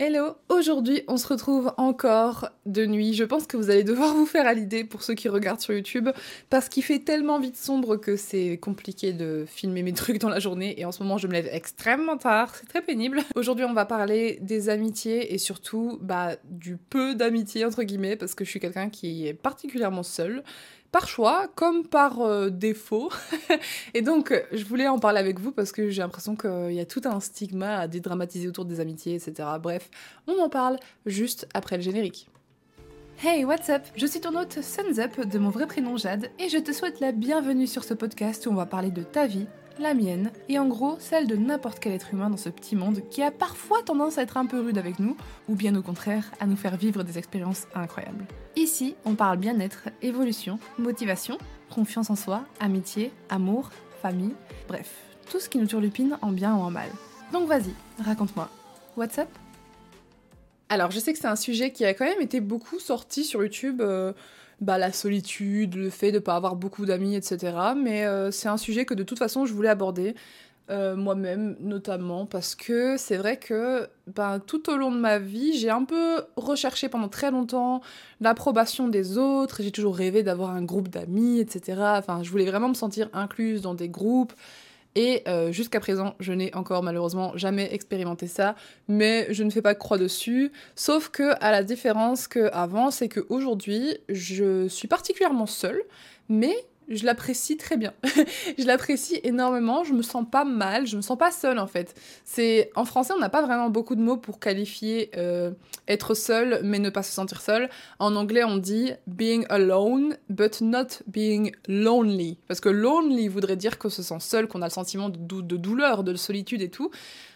Hello, aujourd'hui on se retrouve encore de nuit. Je pense que vous allez devoir vous faire à l'idée pour ceux qui regardent sur YouTube parce qu'il fait tellement vite sombre que c'est compliqué de filmer mes trucs dans la journée et en ce moment je me lève extrêmement tard, c'est très pénible. Aujourd'hui on va parler des amitiés et surtout bah, du peu d'amitié entre guillemets parce que je suis quelqu'un qui est particulièrement seul par choix comme par euh, défaut. et donc, je voulais en parler avec vous parce que j'ai l'impression qu'il y a tout un stigma à dédramatiser autour des amitiés, etc. Bref, on en parle juste après le générique. Hey, what's up? Je suis ton hôte Suns Up de mon vrai prénom Jade et je te souhaite la bienvenue sur ce podcast où on va parler de ta vie, la mienne, et en gros celle de n'importe quel être humain dans ce petit monde qui a parfois tendance à être un peu rude avec nous, ou bien au contraire à nous faire vivre des expériences incroyables. Ici, on parle bien-être, évolution, motivation, confiance en soi, amitié, amour, famille, bref, tout ce qui nous turlupine en bien ou en mal. Donc vas-y, raconte-moi. What's up? Alors, je sais que c'est un sujet qui a quand même été beaucoup sorti sur YouTube, euh, bah, la solitude, le fait de ne pas avoir beaucoup d'amis, etc. Mais euh, c'est un sujet que de toute façon je voulais aborder, euh, moi-même notamment, parce que c'est vrai que ben, tout au long de ma vie, j'ai un peu recherché pendant très longtemps l'approbation des autres, j'ai toujours rêvé d'avoir un groupe d'amis, etc. Enfin, je voulais vraiment me sentir incluse dans des groupes. Et euh, jusqu'à présent, je n'ai encore malheureusement jamais expérimenté ça, mais je ne fais pas croix dessus. Sauf que, à la différence qu'avant, c'est qu'aujourd'hui, je suis particulièrement seule, mais je l'apprécie très bien. je l'apprécie énormément, je me sens pas mal, je me sens pas seule en fait. C'est en français, on n'a pas vraiment beaucoup de mots pour qualifier euh, être seul mais ne pas se sentir seul. En anglais, on dit being alone but not being lonely parce que lonely voudrait dire qu'on se sent seul, qu'on a le sentiment de, de douleur, de solitude et tout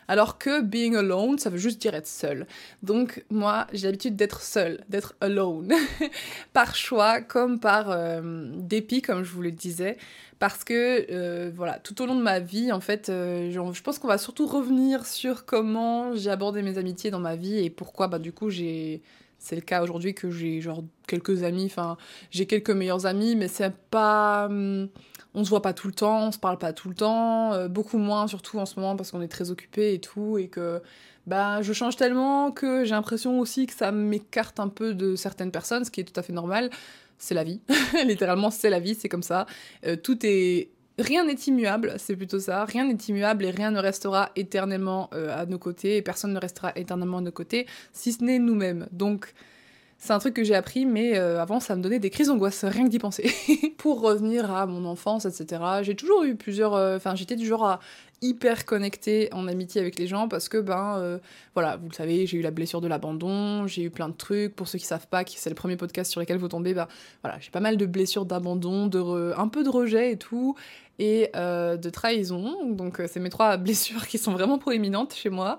alors que being alone, ça veut juste dire être seul. Donc moi, j'ai l'habitude d'être seule, d'être alone, par choix comme par euh, dépit, comme je vous le disais, parce que euh, voilà, tout au long de ma vie, en fait, euh, je pense qu'on va surtout revenir sur comment j'ai abordé mes amitiés dans ma vie et pourquoi, bah du coup, j'ai c'est le cas aujourd'hui que j'ai genre quelques amis, enfin j'ai quelques meilleurs amis, mais c'est pas, hum, on se voit pas tout le temps, on se parle pas tout le temps, euh, beaucoup moins surtout en ce moment parce qu'on est très occupé et tout, et que bah je change tellement que j'ai l'impression aussi que ça m'écarte un peu de certaines personnes, ce qui est tout à fait normal. C'est la vie, littéralement c'est la vie, c'est comme ça. Euh, tout est rien n'est immuable, c'est plutôt ça. Rien n'est immuable et rien ne restera éternellement euh, à nos côtés et personne ne restera éternellement à nos côtés, si ce n'est nous-mêmes. Donc, c'est un truc que j'ai appris, mais euh, avant, ça me donnait des crises d'angoisse, rien que d'y penser. Pour revenir à mon enfance, etc., j'ai toujours eu plusieurs. Euh, enfin, j'étais du genre à hyper connecter en amitié avec les gens parce que, ben, voilà, vous le savez, j'ai eu la blessure de l'abandon, j'ai eu plein de trucs. Pour ceux qui savent pas, c'est le premier podcast sur lequel vous tombez, ben, voilà, j'ai pas mal de blessures d'abandon, de un peu de rejet et tout et euh, de trahison. Donc euh, c'est mes trois blessures qui sont vraiment proéminentes chez moi.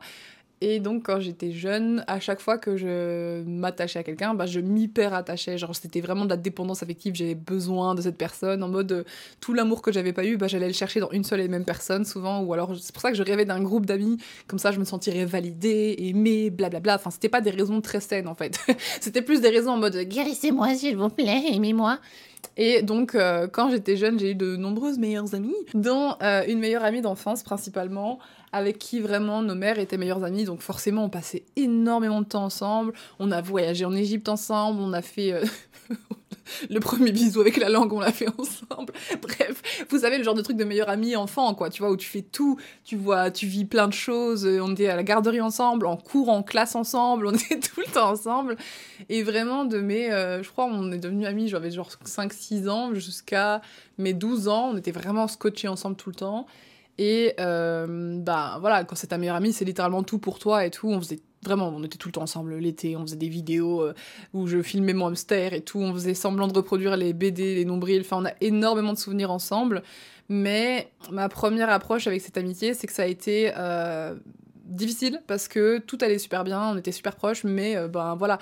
Et donc, quand j'étais jeune, à chaque fois que je m'attachais à quelqu'un, bah, je m'hyper attachais. Genre, c'était vraiment de la dépendance affective. J'avais besoin de cette personne. En mode, euh, tout l'amour que j'avais pas eu, bah, j'allais le chercher dans une seule et même personne, souvent. Ou alors, c'est pour ça que je rêvais d'un groupe d'amis. Comme ça, je me sentirais validée, aimée, blablabla. Enfin, c'était pas des raisons très saines, en fait. c'était plus des raisons en mode, guérissez-moi, s'il vous plaît, aimez-moi. Et donc, euh, quand j'étais jeune, j'ai eu de nombreuses meilleures amies, dont euh, une meilleure amie d'enfance principalement, avec qui vraiment nos mères étaient meilleures amies. Donc forcément, on passait énormément de temps ensemble. On a voyagé en Égypte ensemble, on a fait euh, le premier bisou avec la langue, on l'a fait ensemble. Bref, vous savez le genre de truc de meilleur ami enfant, quoi. Tu vois où tu fais tout, tu vois, tu vis plein de choses. On était à la garderie ensemble, en cours, en classe ensemble, on était tout le temps ensemble. Et vraiment de mes, euh, je crois, on est devenus amis. J'avais genre 5-6 ans jusqu'à mes 12 ans. On était vraiment scotchés ensemble tout le temps. Et euh, bah voilà, quand c'est ta meilleure amie, c'est littéralement tout pour toi et tout. On faisait vraiment, on était tout le temps ensemble l'été, on faisait des vidéos euh, où je filmais mon hamster et tout, on faisait semblant de reproduire les BD, les nombrils, enfin on a énormément de souvenirs ensemble. Mais ma première approche avec cette amitié, c'est que ça a été euh, difficile parce que tout allait super bien, on était super proches, mais ben voilà,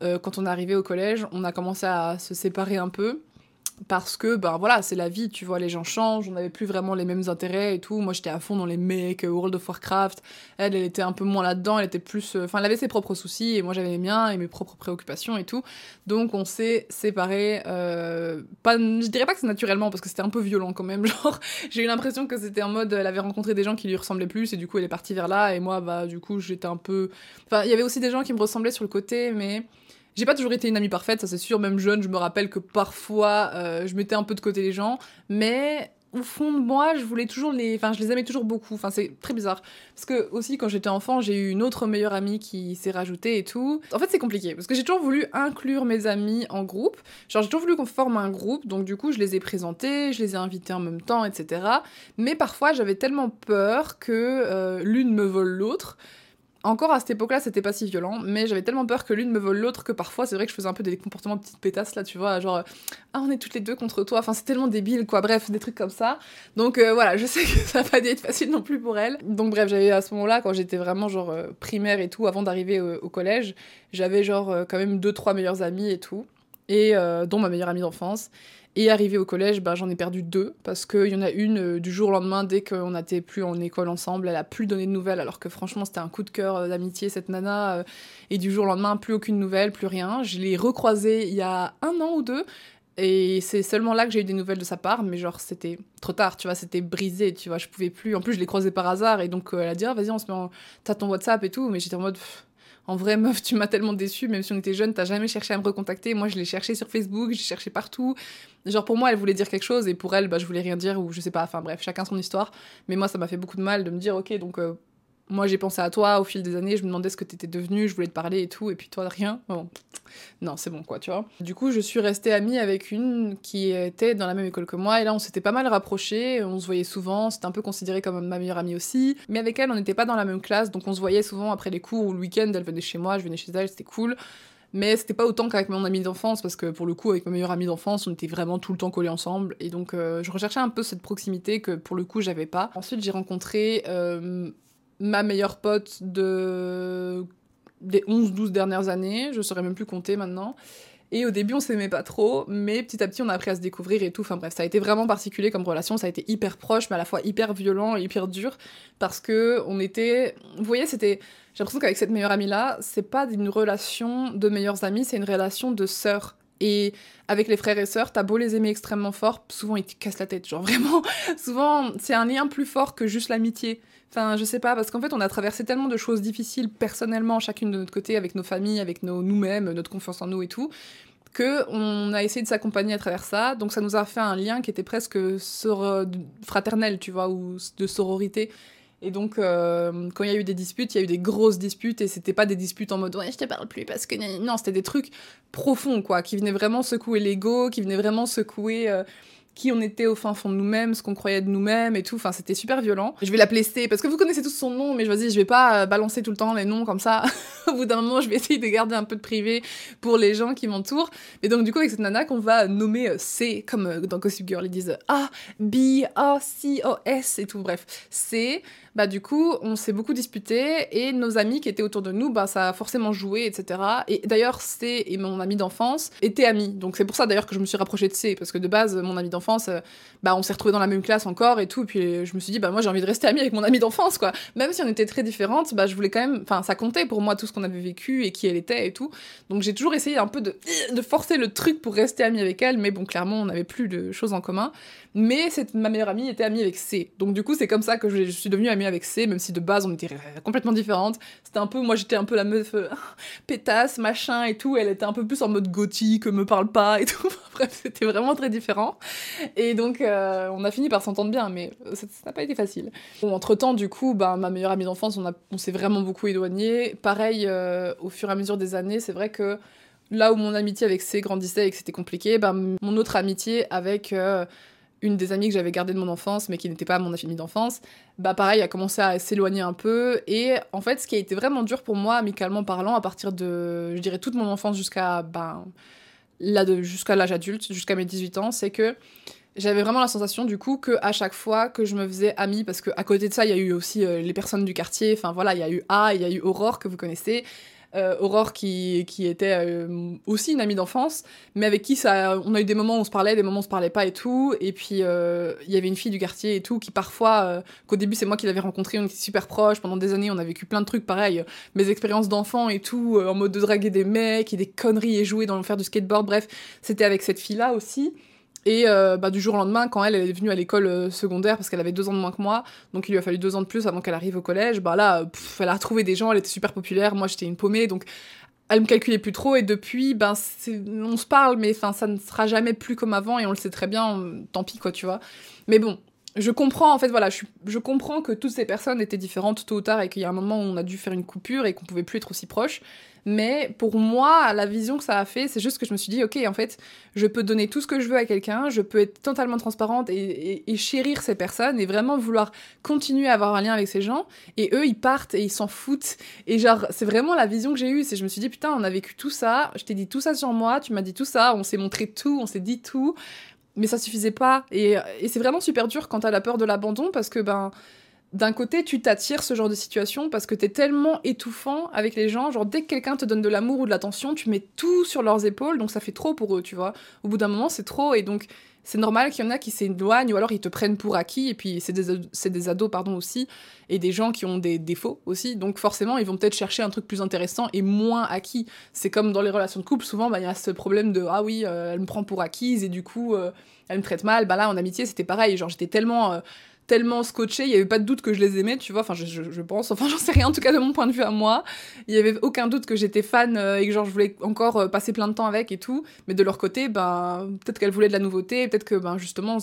quand on est arrivé au collège, on a commencé à se séparer un peu. Parce que ben voilà c'est la vie tu vois les gens changent on n'avait plus vraiment les mêmes intérêts et tout. Moi j'étais à fond dans les mecs World of Warcraft. Elle elle était un peu moins là dedans elle était plus euh, enfin elle avait ses propres soucis et moi j'avais les miens et mes propres préoccupations et tout. Donc on s'est séparés euh, pas je dirais pas que c'est naturellement parce que c'était un peu violent quand même genre j'ai eu l'impression que c'était en mode elle avait rencontré des gens qui lui ressemblaient plus et du coup elle est partie vers là et moi bah du coup j'étais un peu enfin il y avait aussi des gens qui me ressemblaient sur le côté mais j'ai pas toujours été une amie parfaite, ça c'est sûr, même jeune, je me rappelle que parfois euh, je mettais un peu de côté les gens, mais au fond de moi, je voulais toujours les. Enfin, je les aimais toujours beaucoup. Enfin, c'est très bizarre. Parce que, aussi, quand j'étais enfant, j'ai eu une autre meilleure amie qui s'est rajoutée et tout. En fait, c'est compliqué. Parce que j'ai toujours voulu inclure mes amis en groupe. Genre, j'ai toujours voulu qu'on forme un groupe. Donc, du coup, je les ai présentés, je les ai invités en même temps, etc. Mais parfois, j'avais tellement peur que euh, l'une me vole l'autre encore à cette époque-là, c'était pas si violent, mais j'avais tellement peur que l'une me vole l'autre que parfois, c'est vrai que je faisais un peu des comportements de petites pétasses là, tu vois, genre ah on est toutes les deux contre toi, enfin c'est tellement débile quoi, bref, des trucs comme ça. Donc euh, voilà, je sais que ça va pas être facile non plus pour elle. Donc bref, j'avais à ce moment-là, quand j'étais vraiment genre euh, primaire et tout, avant d'arriver au, collège, j'avais genre euh, quand même deux trois meilleurs amis et tout, et dont ma meilleure amie d'enfance. Et arrivé au collège, bah, j'en ai perdu deux, parce qu'il y en a une, euh, du jour au lendemain, dès qu'on n'était plus en école ensemble, elle a plus donné de nouvelles, alors que franchement, c'était un coup de cœur euh, d'amitié, cette nana. Euh, et du jour au lendemain, plus aucune nouvelle, plus rien. Je l'ai recroisée il y a un an ou deux, et c'est seulement là que j'ai eu des nouvelles de sa part, mais genre, c'était trop tard, tu vois, c'était brisé, tu vois, je pouvais plus. En plus, je l'ai croisée par hasard, et donc elle a dit, ah, vas-y, on se met en... T'as ton WhatsApp et tout, mais j'étais en mode en vrai, meuf, tu m'as tellement déçue, même si on était jeune, t'as jamais cherché à me recontacter. Moi, je l'ai cherché sur Facebook, j'ai cherché partout. Genre, pour moi, elle voulait dire quelque chose, et pour elle, bah, je voulais rien dire, ou je sais pas, enfin bref, chacun son histoire. Mais moi, ça m'a fait beaucoup de mal de me dire, ok, donc euh, moi j'ai pensé à toi au fil des années, je me demandais ce que t'étais devenu, je voulais te parler et tout, et puis toi rien. Bon, non, c'est bon quoi, tu vois. Du coup, je suis restée amie avec une qui était dans la même école que moi, et là on s'était pas mal rapprochés, on se voyait souvent, c'était un peu considéré comme ma meilleure amie aussi, mais avec elle on n'était pas dans la même classe, donc on se voyait souvent après les cours ou le week-end, elle venait chez moi, je venais chez elle, c'était cool. Mais c'était pas autant qu'avec mon amie d'enfance, parce que pour le coup, avec ma meilleure amie d'enfance, on était vraiment tout le temps collés ensemble. Et donc, euh, je recherchais un peu cette proximité que pour le coup, j'avais pas. Ensuite, j'ai rencontré euh, ma meilleure pote de des 11-12 dernières années, je saurais même plus compter maintenant. Et au début, on s'aimait pas trop, mais petit à petit, on a appris à se découvrir et tout. Enfin bref, ça a été vraiment particulier comme relation. Ça a été hyper proche, mais à la fois hyper violent et hyper dur. Parce que on était. Vous voyez, c'était. J'ai l'impression qu'avec cette meilleure amie-là, c'est pas une relation de meilleurs amis, c'est une relation de sœurs. Et avec les frères et sœurs, t'as beau les aimer extrêmement fort, souvent ils te cassent la tête. Genre vraiment, souvent, c'est un lien plus fort que juste l'amitié. Enfin, je sais pas, parce qu'en fait, on a traversé tellement de choses difficiles personnellement, chacune de notre côté, avec nos familles, avec nous-mêmes, notre confiance en nous et tout, que on a essayé de s'accompagner à travers ça. Donc, ça nous a fait un lien qui était presque fraternel, tu vois, ou de sororité. Et donc, euh, quand il y a eu des disputes, il y a eu des grosses disputes, et c'était pas des disputes en mode ouais, je te parle plus parce que. Non, c'était des trucs profonds, quoi, qui venaient vraiment secouer l'ego, qui venaient vraiment secouer. Euh, qui on était au fin fond de nous-mêmes, ce qu'on croyait de nous-mêmes et tout. Enfin, c'était super violent. Je vais l'appeler C parce que vous connaissez tous son nom, mais je je vais pas euh, balancer tout le temps les noms comme ça. au bout d'un moment, je vais essayer de garder un peu de privé pour les gens qui m'entourent. Et donc, du coup, avec cette nana qu'on va nommer euh, C, comme euh, dans Gossip Girl, ils disent A, B, A, C, O, S et tout. Bref, C bah du coup, on s'est beaucoup disputé et nos amis qui étaient autour de nous, bah ça a forcément joué, etc. Et d'ailleurs, C et mon ami d'enfance étaient amis. Donc c'est pour ça d'ailleurs que je me suis rapprochée de C, parce que de base, mon ami d'enfance, euh, bah on s'est retrouvés dans la même classe encore et tout. Et puis je me suis dit, bah moi j'ai envie de rester amie avec mon ami d'enfance, quoi. Même si on était très différentes, bah je voulais quand même, enfin ça comptait pour moi tout ce qu'on avait vécu et qui elle était et tout. Donc j'ai toujours essayé un peu de, de forcer le truc pour rester amie avec elle, mais bon, clairement, on n'avait plus de choses en commun. Mais cette, ma meilleure amie était amie avec C. Donc du coup, c'est comme ça que je, suis devenue amie avec C, même si de base on était complètement différentes. C'était un peu, moi j'étais un peu la meuf euh, pétasse, machin et tout. Elle était un peu plus en mode gothique, me parle pas et tout. Bref, c'était vraiment très différent. Et donc euh, on a fini par s'entendre bien, mais ça n'a pas été facile. Bon, entre temps, du coup, ben, ma meilleure amie d'enfance, on, on s'est vraiment beaucoup éloigné. Pareil, euh, au fur et à mesure des années, c'est vrai que là où mon amitié avec C grandissait et que c'était compliqué, ben, mon autre amitié avec une des amies que j'avais gardées de mon enfance, mais qui n'était pas mon amie d'enfance, bah pareil, a commencé à s'éloigner un peu. Et en fait, ce qui a été vraiment dur pour moi, amicalement parlant, à partir de, je dirais, toute mon enfance jusqu'à ben, jusqu'à l'âge adulte, jusqu'à mes 18 ans, c'est que j'avais vraiment la sensation du coup que à chaque fois que je me faisais amie, parce que à côté de ça, il y a eu aussi euh, les personnes du quartier, enfin voilà, il y a eu A, il y a eu Aurore que vous connaissez, euh, Aurore qui, qui était euh, aussi une amie d'enfance, mais avec qui ça, on a eu des moments où on se parlait, des moments où on se parlait pas et tout, et puis il y avait une fille du quartier et tout qui parfois, qu'au début c'est moi qui l'avais rencontrée, on était super proches, pendant des années on a vécu plein de trucs pareil, mes expériences d'enfant et tout, en mode de draguer des mecs et des conneries et jouer dans le faire du skateboard, bref, c'était avec cette fille là aussi. Et euh, bah, du jour au lendemain, quand elle, est venue à l'école euh, secondaire, parce qu'elle avait deux ans de moins que moi, donc il lui a fallu deux ans de plus avant qu'elle arrive au collège, bah là, elle a retrouvé des gens, elle était super populaire, moi j'étais une paumée, donc elle me calculait plus trop, et depuis, ben, on se parle, mais ça ne sera jamais plus comme avant, et on le sait très bien, tant pis, quoi, tu vois. Mais bon, je comprends, en fait, voilà, je, je, comprends que toutes ces personnes étaient différentes tôt ou tard, et qu'il y a un moment où on a dû faire une coupure, et qu'on pouvait plus être aussi proches. Mais pour moi, la vision que ça a fait, c'est juste que je me suis dit, ok, en fait, je peux donner tout ce que je veux à quelqu'un, je peux être totalement transparente et, chérir ces personnes et vraiment vouloir continuer à avoir un lien avec ces gens. Et eux, ils partent et ils s'en foutent. Et genre, c'est vraiment la vision que j'ai eue. C'est je me suis dit, putain, on a vécu tout ça, je t'ai dit tout ça sur moi, tu m'as dit tout ça, on s'est montré tout, on s'est dit tout. Mais ça suffisait pas. Et, et c'est vraiment super dur quand t'as la peur de l'abandon parce que, ben, d'un côté, tu t'attires ce genre de situation parce que t'es tellement étouffant avec les gens. Genre, dès que quelqu'un te donne de l'amour ou de l'attention, tu mets tout sur leurs épaules, donc ça fait trop pour eux, tu vois. Au bout d'un moment, c'est trop, et donc c'est normal qu'il y en a qui s'éloignent ou alors ils te prennent pour acquis, et puis c'est des, ados, pardon, aussi, et des gens qui ont des défauts aussi, donc forcément, ils vont peut-être chercher un truc plus intéressant et moins acquis. C'est comme dans les relations de couple, souvent, bah, il y a ce problème de ah oui, euh, elle me prend pour acquise, et du coup, euh, elle me traite mal. Bah là, en amitié, c'était pareil, genre j'étais tellement. Euh, tellement scotché, il y avait pas de doute que je les aimais, tu vois, enfin je, pense, enfin j'en sais rien en tout cas de mon point de vue à moi, il y avait aucun doute que j'étais fan euh, et que genre je voulais encore euh, passer plein de temps avec et tout, mais de leur côté, ben peut-être qu'elles voulaient de la nouveauté, peut-être que ben justement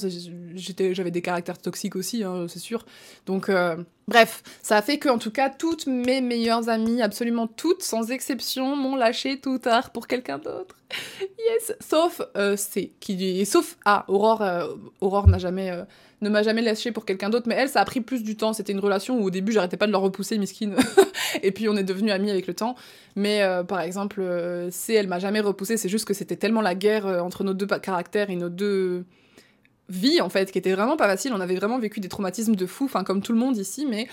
j'avais des caractères toxiques aussi, hein, c'est sûr, donc euh, Bref, ça a fait que, en tout cas, toutes mes meilleures amies, absolument toutes, sans exception, m'ont lâché tout tard pour quelqu'un d'autre. yes, sauf C, qui sauf A, Aurore, Aurore n'a jamais ne m'a jamais lâché pour quelqu'un d'autre, mais elle, ça a pris plus du temps. C'était une relation où au début, j'arrêtais pas de leur repousser, miskin. et puis on est devenus amis avec le temps. Mais euh, par exemple, euh, C, elle m'a jamais repoussé, c'est juste que c'était tellement la guerre euh, entre nos deux caractères et nos deux vies, en fait, qui était vraiment pas facile. On avait vraiment vécu des traumatismes de fou, enfin, comme tout le monde ici, mais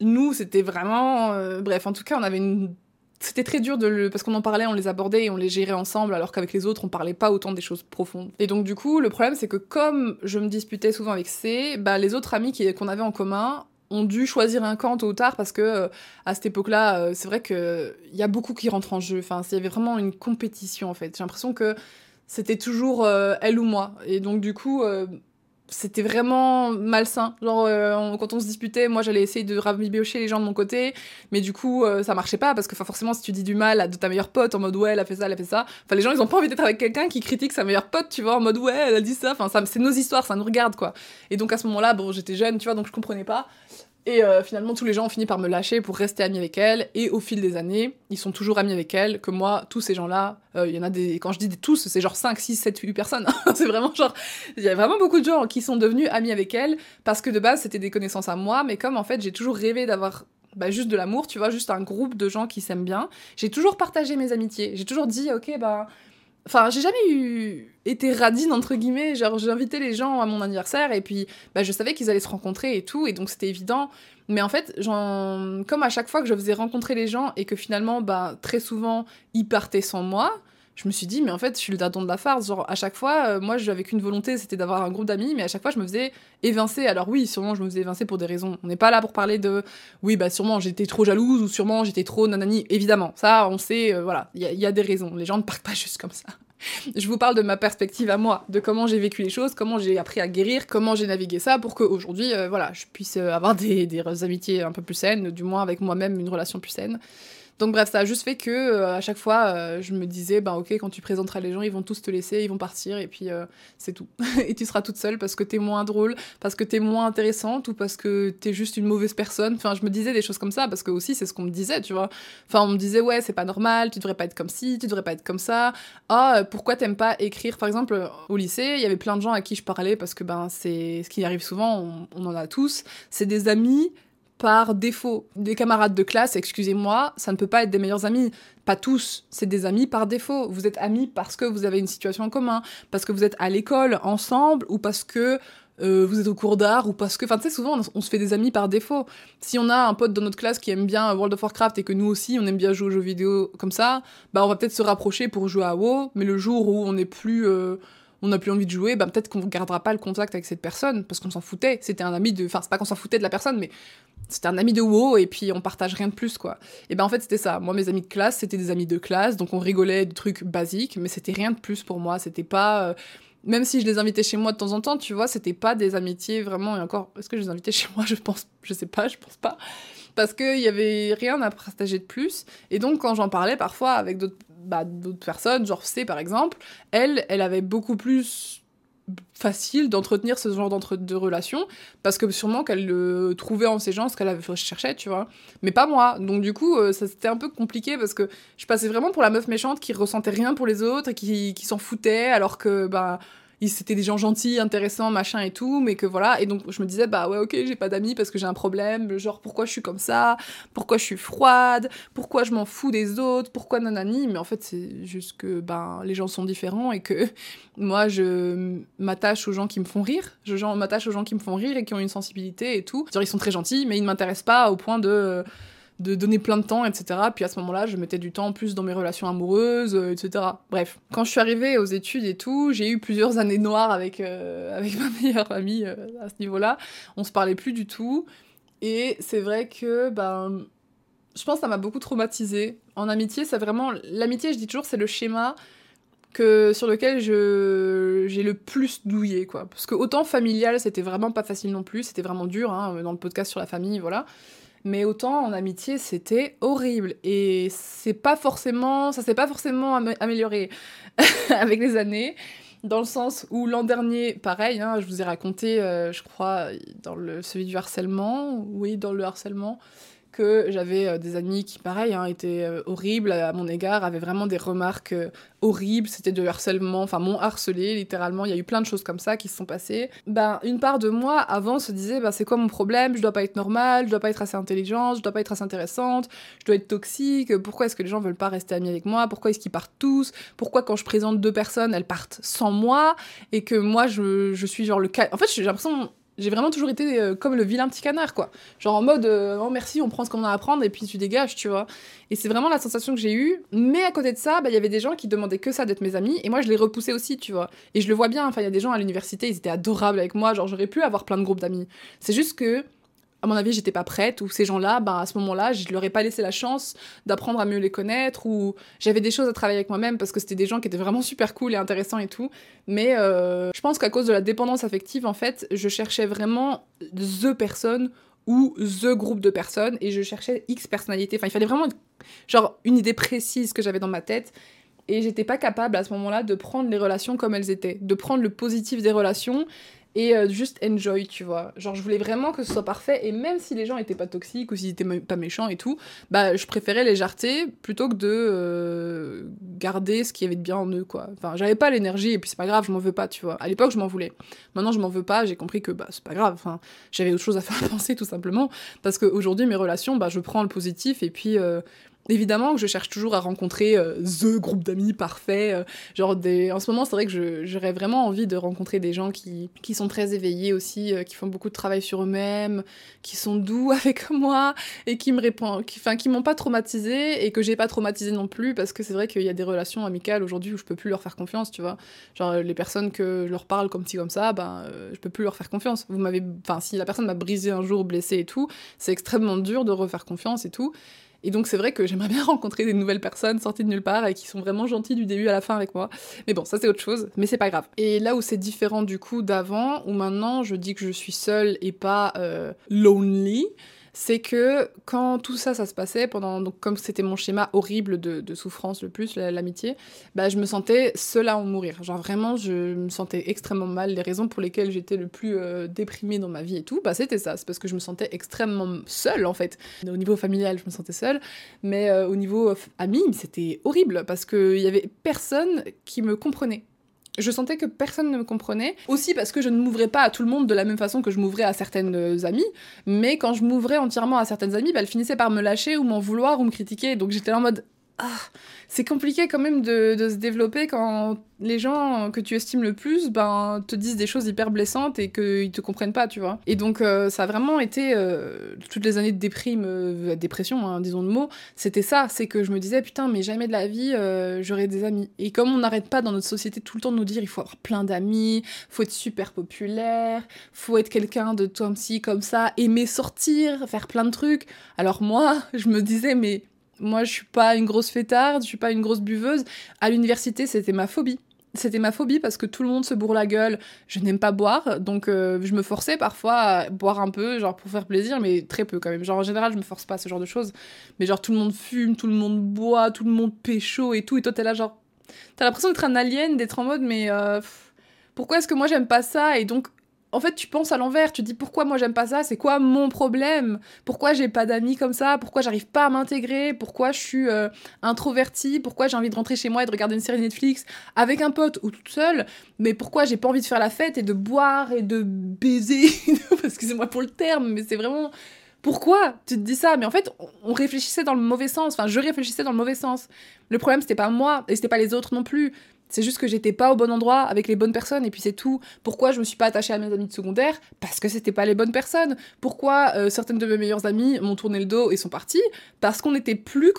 nous, c'était vraiment. bref, en tout cas, on avait une c'était très dur de le parce qu'on en parlait, on les abordait et on les gérait ensemble alors qu'avec les autres on parlait pas autant des choses profondes. Et donc du coup, le problème c'est que comme je me disputais souvent avec C, bah les autres amis qu'on avait en commun ont dû choisir un camp tôt ou tard parce que euh, à cette époque-là, euh, c'est vrai que il y a beaucoup qui rentrent en jeu. Enfin, il y avait vraiment une compétition en fait. J'ai l'impression que c'était toujours euh, elle ou moi. Et donc du coup, c'était vraiment malsain. Genre, euh, quand on se disputait, moi j'allais essayer de rabibiocher les gens de mon côté, mais du coup, euh, ça marchait pas parce que forcément, si tu dis du mal à ta meilleure pote en mode ouais, elle a fait ça, elle a fait ça, enfin, les gens ils ont pas envie d'être avec quelqu'un qui critique sa meilleure pote, tu vois, en mode ouais, elle a dit ça, enfin, ça, c'est nos histoires, ça nous regarde quoi. Et donc à ce moment-là, bon, j'étais jeune, tu vois, donc je comprenais pas. Et euh, finalement, tous les gens ont fini par me lâcher pour rester amis avec elle. Et au fil des années, ils sont toujours amis avec elle. Que moi, tous ces gens-là, euh, il y en a des. Quand je dis des tous, c'est genre 5, 6, 7, 8 personnes. c'est vraiment genre. Il y a vraiment beaucoup de gens qui sont devenus amis avec elle. Parce que de base, c'était des connaissances à moi. Mais comme en fait, j'ai toujours rêvé d'avoir bah, juste de l'amour, tu vois, juste un groupe de gens qui s'aiment bien. J'ai toujours partagé mes amitiés. J'ai toujours dit, ok, bah, Enfin, j'ai jamais eu été radine entre guillemets. Genre, j'invitais les gens à mon anniversaire et puis, bah, je savais qu'ils allaient se rencontrer et tout, et donc c'était évident. Mais en fait, comme à chaque fois que je faisais rencontrer les gens et que finalement, bah, très souvent, ils partaient sans moi, je me suis dit, mais en fait, je suis le dadon de la farce. Genre, à chaque fois, euh, moi, j'avais qu'une volonté, c'était d'avoir un groupe d'amis, mais à chaque fois, je me faisais évincer. Alors, oui, sûrement, je me faisais évincer pour des raisons. On n'est pas là pour parler de, oui, bah, sûrement, j'étais trop jalouse ou sûrement, j'étais trop nanani. Évidemment, ça, on sait, euh, voilà, il y, a des raisons. Les gens ne partent pas juste comme ça. je vous parle de ma perspective à moi, de comment j'ai vécu les choses, comment j'ai appris à guérir, comment j'ai navigué ça pour qu'aujourd'hui, euh, voilà, je puisse avoir des, des amitiés un peu plus saines, du moins avec moi-même, une relation plus saine. Donc bref, ça a juste fait que euh, à chaque fois, euh, je me disais, bah ok, quand tu présenteras les gens, ils vont tous te laisser, ils vont partir, et puis euh, c'est tout. et tu seras toute seule parce que t'es moins drôle, parce que t'es moins intéressante, ou parce que t'es juste une mauvaise personne. Enfin, je me disais des choses comme ça, parce que aussi, c'est ce qu'on me disait, tu vois. Enfin, on me disait, ouais, c'est pas normal, tu devrais pas être comme ci, tu devrais pas être comme ça. Ah, pourquoi t'aimes pas écrire? Par exemple, au lycée, il y avait plein de gens à qui je parlais, parce que ben c'est ce qui arrive souvent, on en a tous. C'est des amis par défaut. Des camarades de classe, excusez-moi, ça ne peut pas être des meilleurs amis. Pas tous, c'est des amis par défaut. Vous êtes amis parce que vous avez une situation en commun, parce que vous êtes à l'école ensemble ou parce que euh, vous êtes au cours d'art ou parce que, enfin, tu sais, souvent on, se fait des amis par défaut. Si on a un pote dans notre classe qui aime bien World of Warcraft et que nous aussi on aime bien jouer aux jeux vidéo comme ça, bah on va peut-être se rapprocher pour jouer à WoW, mais le jour où on n'est plus. Euh, on n'a plus envie de jouer, bah peut-être qu'on ne gardera pas le contact avec cette personne parce qu'on s'en foutait. C'était un ami de. Enfin, c'est pas qu'on s'en foutait de la personne, mais c'était un ami de WoW et puis on partage rien de plus, quoi. Et ben en fait, c'était ça. Moi, mes amis de classe, c'était des amis de classe, donc on rigolait de trucs basiques, mais c'était rien de plus pour moi. C'était pas. Euh, même si je les invitais chez moi de temps en temps, tu vois, c'était pas des amitiés vraiment. Et encore, est-ce que je les invitais chez moi? Je pense, je sais pas, je pense pas. Parce qu'il y avait rien à partager de plus. Et donc, quand j'en parlais parfois avec d'autres bah, personnes, genre C par exemple, elle, elle avait beaucoup plus facile d'entretenir ce genre de relation parce que sûrement qu'elle le trouvait en ces gens ce qu'elle cherchait tu vois. Mais pas moi. Donc du coup euh, ça c'était un peu compliqué parce que je passais vraiment pour la meuf méchante qui ressentait rien pour les autres et qui, qui s'en foutait alors que bah c'était des gens gentils, intéressants, machin et tout, mais que voilà. Et donc je me disais, bah ouais, ok, j'ai pas d'amis parce que j'ai un problème, genre pourquoi je suis comme ça, pourquoi je suis froide, pourquoi je m'en fous des autres, pourquoi nanani? Mais en fait, c'est juste que ben, les gens sont différents et que moi, je m'attache aux gens qui me font rire, je m'attache aux gens qui me font rire et qui ont une sensibilité et tout. Genre, ils sont très gentils, mais ils ne m'intéressent pas au point de de donner plein de temps, etc. Puis à ce moment-là, je mettais du temps en plus dans mes relations amoureuses, euh, etc. Bref, quand je suis arrivée aux études et tout, j'ai eu plusieurs années noires avec, euh, avec ma meilleure amie euh, à ce niveau-là. On se parlait plus du tout. Et c'est vrai que, ben, je pense que ça m'a beaucoup traumatisée. En amitié, c'est vraiment. L'amitié, je dis toujours, c'est le schéma que sur lequel je j'ai le plus douillé quoi parce que autant familial c'était vraiment pas facile non plus c'était vraiment dur hein, dans le podcast sur la famille voilà mais autant en amitié, c'était horrible. Et c'est pas forcément, ça s'est pas forcément amélioré avec les années. Dans le sens où l'an dernier, pareil, hein, je vous ai raconté, euh, je crois, dans le, celui du harcèlement, oui, dans le harcèlement, que j'avais euh, des amis qui, pareil, hein, étaient euh, horribles à mon égard, avaient vraiment des remarques euh, horribles, c'était de harcèlement, enfin m'ont harcelé littéralement, il y a eu plein de choses comme ça qui se sont passées. Ben, une part de moi, avant, se disait, ben, c'est quoi mon problème? Je dois pas être normale, je dois pas être assez intelligente, je dois pas être assez intéressante, je dois être toxique, pourquoi est-ce que les gens veulent pas rester amis avec moi? Pourquoi est-ce qu'ils partent tous? Pourquoi quand je présente deux personnes, elles partent sans moi? Et que moi, je, je suis genre le cas... En fait, j'ai l'impression j'ai vraiment toujours été euh, comme le vilain petit canard, quoi. Genre en mode, euh, oh merci, on prend ce qu'on a à prendre et puis tu dégages, tu vois. Et c'est vraiment la sensation que j'ai eue. Mais à côté de ça, bah, il y avait des gens qui demandaient que ça d'être mes amis. Et moi, je les repoussais aussi, tu vois. Et je le vois bien, enfin, il y a des gens à l'université, ils étaient adorables avec moi. Genre, j'aurais pu avoir plein de groupes d'amis. C'est juste que à mon avis, j'étais pas prête, ou ces gens-là, ben, à ce moment-là, je leur ai pas laissé la chance d'apprendre à mieux les connaître, ou j'avais des choses à travailler avec moi-même parce que c'était des gens qui étaient vraiment super cool et intéressants et tout. Mais euh, je pense qu'à cause de la dépendance affective, en fait, je cherchais vraiment the personne ou the groupe de personnes et je cherchais X personnalité. Enfin, il fallait vraiment genre une idée précise que j'avais dans ma tête. Et j'étais pas capable à ce moment-là de prendre les relations comme elles étaient, de prendre le positif des relations et euh, juste enjoy, tu vois. Genre, je voulais vraiment que ce soit parfait, et même si les gens étaient pas toxiques ou s'ils étaient pas méchants et tout, bah, je préférais les jarter plutôt que de euh, garder ce qu'il y avait de bien en eux, quoi. Enfin, j'avais pas l'énergie, et puis c'est pas grave, je m'en veux pas, tu vois. À l'époque, je m'en voulais. Maintenant, je m'en veux pas, j'ai compris que, bah, c'est pas grave, enfin, j'avais autre chose à faire penser, tout simplement, parce qu'aujourd'hui, mes relations, bah, je prends le positif, et puis. Euh, Évidemment que je cherche toujours à rencontrer euh, the groupe d'amis parfait. Euh, genre des... En ce moment, c'est vrai que j'aurais vraiment envie de rencontrer des gens qui, qui sont très éveillés aussi, euh, qui font beaucoup de travail sur eux-mêmes, qui sont doux avec moi et qui me répondent, qui, qui m'ont pas traumatisé et que j'ai pas traumatisé non plus parce que c'est vrai qu'il y a des relations amicales aujourd'hui où je peux plus leur faire confiance, tu vois. Genre les personnes que je leur parle comme ci comme ça, ben je peux plus leur faire confiance. Vous m'avez, enfin si la personne m'a brisé un jour, blessé et tout, c'est extrêmement dur de refaire confiance et tout. Et donc c'est vrai que j'aimerais bien rencontrer des nouvelles personnes sorties de nulle part et qui sont vraiment gentilles du début à la fin avec moi. Mais bon, ça c'est autre chose, mais c'est pas grave. Et là où c'est différent du coup d'avant, où maintenant je dis que je suis seule et pas euh, lonely, c'est que quand tout ça, ça se passait, pendant, donc comme c'était mon schéma horrible de, souffrance le plus, l'amitié, bah, je me sentais seule à en mourir. Genre vraiment, je me sentais extrêmement mal. Les raisons pour lesquelles j'étais le plus euh, déprimée dans ma vie et tout, bah, c'était ça. C'est parce que je me sentais extrêmement seule, en fait. Au niveau familial, je me sentais seule. Mais euh, au niveau ami, c'était horrible parce qu'il y avait personne qui me comprenait. Je sentais que personne ne me comprenait. Aussi parce que je ne m'ouvrais pas à tout le monde de la même façon que je m'ouvrais à certaines amies. Mais quand je m'ouvrais entièrement à certaines amies, bah, elles finissaient par me lâcher ou m'en vouloir ou me critiquer. Donc j'étais en mode ah, c'est compliqué quand même de, se développer quand les gens que tu estimes le plus ben, te disent des choses hyper blessantes et qu'ils te comprennent pas, tu vois. Et donc, euh, ça a vraiment été euh, toutes les années de déprime, euh, dépression, hein, disons le mot, c'était ça, c'est que je me disais, putain, mais jamais de la vie, j'aurai des amis. Et comme on n'arrête pas dans notre société tout le temps de nous dire, il faut avoir plein d'amis, faut être super populaire, faut être quelqu'un de toi ci comme ça, aimer sortir, faire plein de trucs. Alors moi, je me disais, mais moi, je suis pas une grosse fêtarde, je suis pas une grosse buveuse. À l'université, c'était ma phobie. C'était ma phobie parce que tout le monde se bourre la gueule. Je n'aime pas boire, donc euh, je me forçais parfois à boire un peu, genre pour faire plaisir, mais très peu quand même. Genre en général, je me force pas à ce genre de choses. Mais genre tout le monde fume, tout le monde boit, tout le monde pécho et tout. Et toi, t'es là genre. T'as l'impression d'être un alien, d'être en mode, mais. Euh, pourquoi est-ce que moi j'aime pas ça? Et donc en fait, tu penses à l'envers, tu dis pourquoi moi j'aime pas ça, c'est quoi mon problème? Pourquoi j'ai pas d'amis comme ça? Pourquoi j'arrive pas à m'intégrer? Pourquoi je suis euh, introvertie? Pourquoi j'ai envie de rentrer chez moi et de regarder une série Netflix avec un pote ou toute seule? Mais pourquoi j'ai pas envie de faire la fête et de boire et de baiser? Excusez-moi pour le terme, mais c'est vraiment pourquoi tu te dis ça? Mais en fait, on réfléchissait dans le mauvais sens. Enfin, je réfléchissais dans le mauvais sens. Le problème, c'était pas moi et c'était pas les autres non plus. C'est juste que j'étais pas au bon endroit avec les bonnes personnes et puis c'est tout. Pourquoi je me suis pas attachée à mes amis de secondaire? Parce que c'était pas les bonnes personnes. Pourquoi euh, certaines de mes meilleures amies m'ont tourné le dos et sont parties? Parce qu'on n'était plus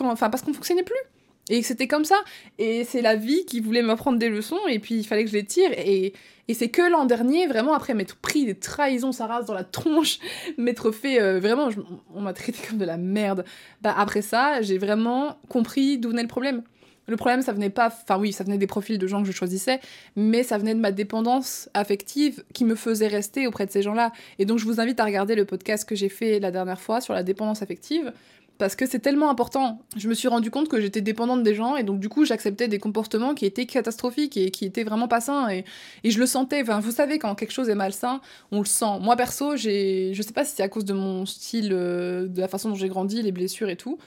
enfin parce qu'on fonctionnait plus. Et c'était comme ça. Et c'est la vie qui voulait m'apprendre des leçons et puis il fallait que je les tire et et c'est que l'an dernier, vraiment, après m'être pris des trahisons, sa dans la tronche, m'être fait, euh, vraiment, on m'a traité comme de la merde. Bah, après ça, j'ai vraiment compris d'où venait le problème. Le problème, ça venait pas, enfin oui, ça venait des profils de gens que je choisissais, mais ça venait de ma dépendance affective qui me faisait rester auprès de ces gens-là. Et donc, je vous invite à regarder le podcast que j'ai fait la dernière fois sur la dépendance affective, parce que c'est tellement important. Je me suis rendu compte que j'étais dépendante des gens, et donc du coup, j'acceptais des comportements qui étaient catastrophiques et qui étaient vraiment pas sains, et, je le sentais. Enfin, vous savez, quand quelque chose est malsain, on le sent. Moi, perso, j'ai, je sais pas si c'est à cause de mon style, euh, de la façon dont j'ai grandi, les blessures et tout,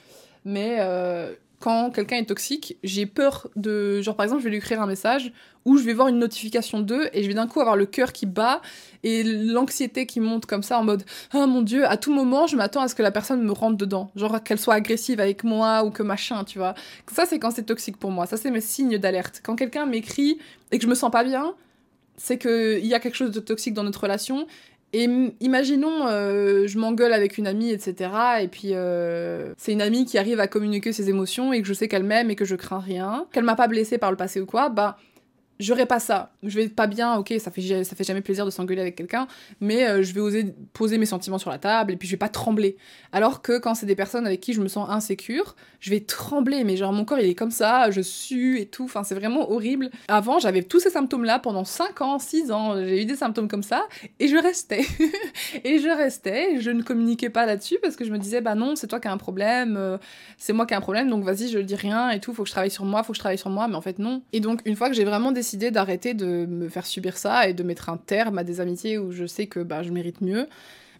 mais euh, quand quelqu'un est toxique, j'ai peur de. Genre, par exemple, je vais lui écrire un message où je vais voir une notification d'eux et je vais d'un coup avoir le cœur qui bat et l'anxiété qui monte comme ça en mode Ah mon dieu, à tout moment, je m'attends à ce que la personne me rentre dedans. Genre, qu'elle soit agressive avec moi ou que machin, tu vois. Ça, c'est quand c'est toxique pour moi. Ça, c'est mes signes d'alerte. Quand quelqu'un m'écrit et que je me sens pas bien, c'est qu'il y a quelque chose de toxique dans notre relation et imaginons, euh, je m'engueule avec une amie, etc. Et puis euh, c'est une amie qui arrive à communiquer ses émotions et que je sais qu'elle m'aime et que je crains rien, qu'elle m'a pas blessée par le passé ou quoi, bah j'aurais pas ça. Je vais pas bien, ok, ça fait, ça fait jamais plaisir de s'engueuler avec quelqu'un, mais euh, je vais oser poser mes sentiments sur la table et puis je vais pas trembler. Alors que quand c'est des personnes avec qui je me sens insécure, je vais trembler, mais genre mon corps il est comme ça, je sue et tout, enfin c'est vraiment horrible. Avant j'avais tous ces symptômes-là pendant 5 ans, 6 ans, j'ai eu des symptômes comme ça et je restais. et je restais, je ne communiquais pas là-dessus parce que je me disais bah non, c'est toi qui as un problème, euh, c'est moi qui ai un problème, donc vas-y, je dis rien et tout, faut que je travaille sur moi, faut que je travaille sur moi, mais en fait non. Et donc une fois que j'ai vraiment des décidé d'arrêter de me faire subir ça et de mettre un terme à des amitiés où je sais que bah, je mérite mieux,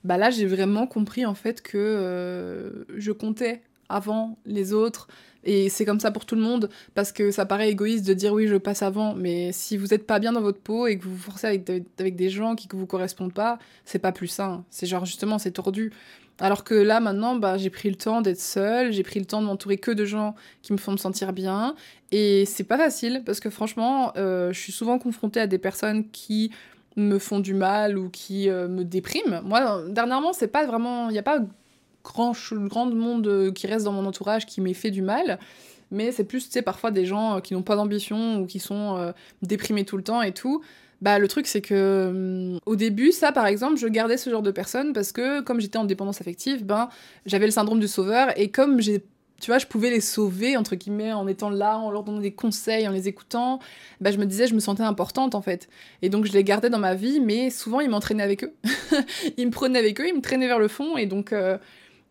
bah là j'ai vraiment compris en fait que euh, je comptais avant les autres. Et c'est comme ça pour tout le monde parce que ça paraît égoïste de dire oui je passe avant mais si vous êtes pas bien dans votre peau et que vous vous forcez avec, avec des gens qui ne vous correspondent pas c'est pas plus sain. C'est genre justement c'est tordu alors que là, maintenant, bah, j'ai pris le temps d'être seule, j'ai pris le temps de m'entourer que de gens qui me font me sentir bien. Et c'est pas facile, parce que franchement, euh, je suis souvent confrontée à des personnes qui me font du mal ou qui euh, me dépriment. Moi, dernièrement, c'est pas vraiment. Il n'y a pas grand, grand monde qui reste dans mon entourage qui m'ait fait du mal. Mais c'est plus, tu sais, parfois des gens qui n'ont pas d'ambition ou qui sont euh, déprimés tout le temps et tout. Bah, le truc, c'est que hum, au début, ça, par exemple, je gardais ce genre de personnes parce que, comme j'étais en dépendance affective, ben, j'avais le syndrome du sauveur et comme j'ai tu vois, je pouvais les sauver, entre guillemets, en étant là, en leur donnant des conseils, en les écoutant. Bah, je me disais, je me sentais importante, en fait. Et donc, je les gardais dans ma vie, mais souvent, ils m'entraînaient avec eux. ils me prenaient avec eux, ils me traînaient vers le fond. Et donc, euh,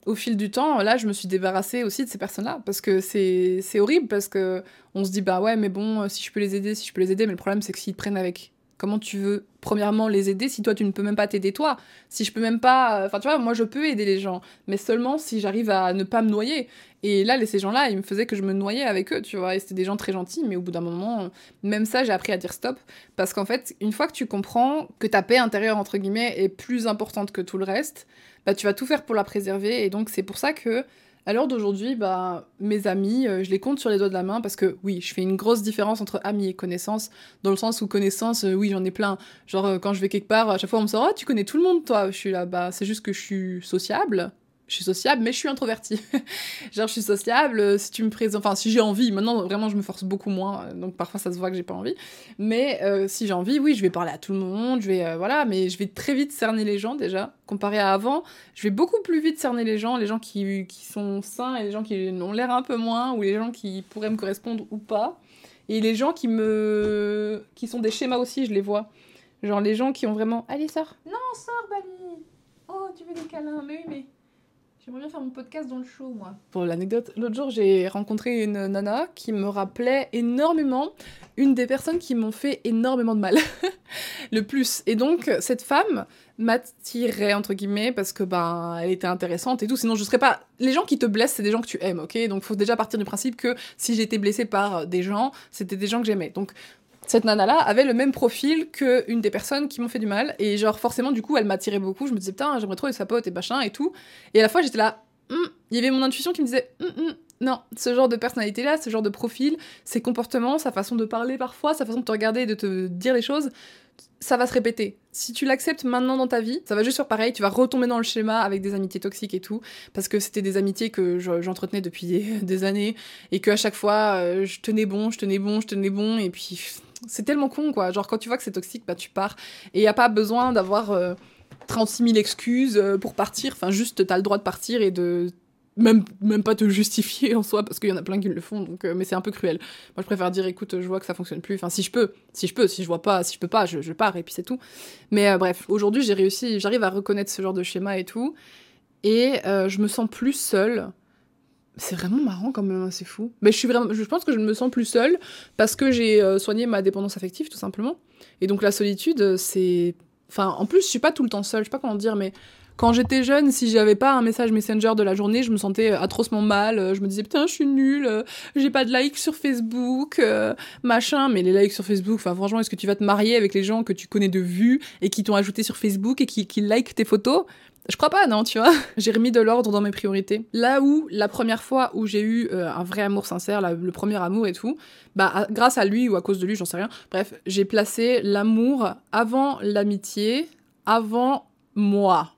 au fil du temps, là, je me suis débarrassée aussi de ces personnes-là. Parce que c'est horrible, parce que on se dit, bah ouais, mais bon, si je peux les aider, si je peux les aider. Mais le problème, c'est que s'ils prennent avec Comment tu veux, premièrement, les aider si toi, tu ne peux même pas t'aider toi Si je peux même pas. Enfin, tu vois, moi, je peux aider les gens, mais seulement si j'arrive à ne pas me noyer. Et là, ces gens-là, ils me faisaient que je me noyais avec eux, tu vois. Et c'était des gens très gentils, mais au bout d'un moment, même ça, j'ai appris à dire stop. Parce qu'en fait, une fois que tu comprends que ta paix intérieure, entre guillemets, est plus importante que tout le reste, bah, tu vas tout faire pour la préserver. Et donc, c'est pour ça que à l'heure d'aujourd'hui, bah, mes amis, euh, je les compte sur les doigts de la main parce que oui, je fais une grosse différence entre amis et connaissances, dans le sens où connaissances, euh, oui, j'en ai plein. Genre, euh, quand je vais quelque part, à chaque fois, on me dit oh, tu connais tout le monde, toi? Je suis là, bah, c'est juste que je suis sociable, je suis sociable, mais je suis introvertie. genre, je suis sociable, euh, si tu me présentes. Enfin, si j'ai envie, maintenant, vraiment, je me force beaucoup moins, euh, donc parfois, ça se voit que j'ai pas envie. Mais euh, si j'ai envie, oui, je vais parler à tout le monde, je vais. voilà, mais je vais très vite cerner les gens déjà. Comparé à avant, je vais beaucoup plus vite cerner les gens, les gens qui, qui sont sains et les gens qui ont l'air un peu moins, ou les gens qui pourraient me correspondre ou pas. Et les gens qui me. qui sont des schémas aussi, je les vois. Genre les gens qui ont vraiment. Allez, sors Non, sors, Bali Oh, tu veux des câlins Mais oui, mais. J'aimerais bien faire mon podcast dans le show, moi. Pour l'anecdote, l'autre jour, j'ai rencontré une nana qui me rappelait énormément une des personnes qui m'ont fait énormément de mal. le plus. Et donc, cette femme m'attirait, entre guillemets, parce que, ben, elle était intéressante et tout. Sinon, je serais pas. Les gens qui te blessent, c'est des gens que tu aimes, ok? Donc, faut déjà partir du principe que si j'étais blessée par des gens, c'était des gens que j'aimais. Donc, cette nana-là avait le même profil que une des personnes qui m'ont fait du mal. Et genre, forcément, du coup, elle m'attirait beaucoup. Je me disais, putain, j'aimerais trop être sa pote et machin et tout. Et à la fois, j'étais là, hum, il y avait mon intuition qui me disait, hum, hum, non, ce genre de personnalité-là, ce genre de profil, ses comportements, sa façon de parler parfois, sa façon de te regarder et de te dire les choses, ça va se répéter. Si tu l'acceptes maintenant dans ta vie, ça va juste faire pareil, tu vas retomber dans le schéma avec des amitiés toxiques et tout, parce que c'était des amitiés que j'entretenais depuis des, années, et que à chaque fois, euh, je tenais bon, je tenais bon, je tenais bon, et puis c'est tellement con, quoi. Genre, quand tu vois que c'est toxique, bah tu pars. Et il n'y a pas besoin d'avoir 36 euh, 000 excuses euh, pour partir. Enfin, juste, t'as le droit de partir et de même, même pas te justifier en soi, parce qu'il y en a plein qui le font, donc, euh, mais c'est un peu cruel. Moi, je préfère dire, écoute, je vois que ça fonctionne plus. Enfin, si je peux, si je peux, si je vois pas, si je peux pas, je, je pars, et puis c'est tout. Mais bref, aujourd'hui, j'ai réussi, j'arrive à reconnaître ce genre de schéma et tout, et je me sens plus seule c'est vraiment marrant quand même, hein, c'est fou. Mais je suis vraiment, je pense que je me sens plus seule parce que j'ai euh, soigné ma dépendance affective tout simplement. Et donc la solitude, euh, c'est, enfin, en plus je suis pas tout le temps seule. Je sais pas comment dire, mais quand j'étais jeune, si j'avais pas un message Messenger de la journée, je me sentais euh, atrocement mal. Je me disais putain, je suis nulle. J'ai pas de likes sur Facebook, machin. Mais les likes sur Facebook, enfin franchement, est-ce que tu vas te marier avec les gens que tu connais de vue et qui t'ont ajouté sur Facebook et qui, qui like tes photos? Je crois pas, non, tu vois. J'ai remis de l'ordre dans mes priorités. Là où, la première fois où j'ai eu euh, un vrai amour sincère, le premier amour et tout, bah, grâce à lui ou à cause de lui, j'en sais rien. Bref, j'ai placé l'amour avant l'amitié, avant moi.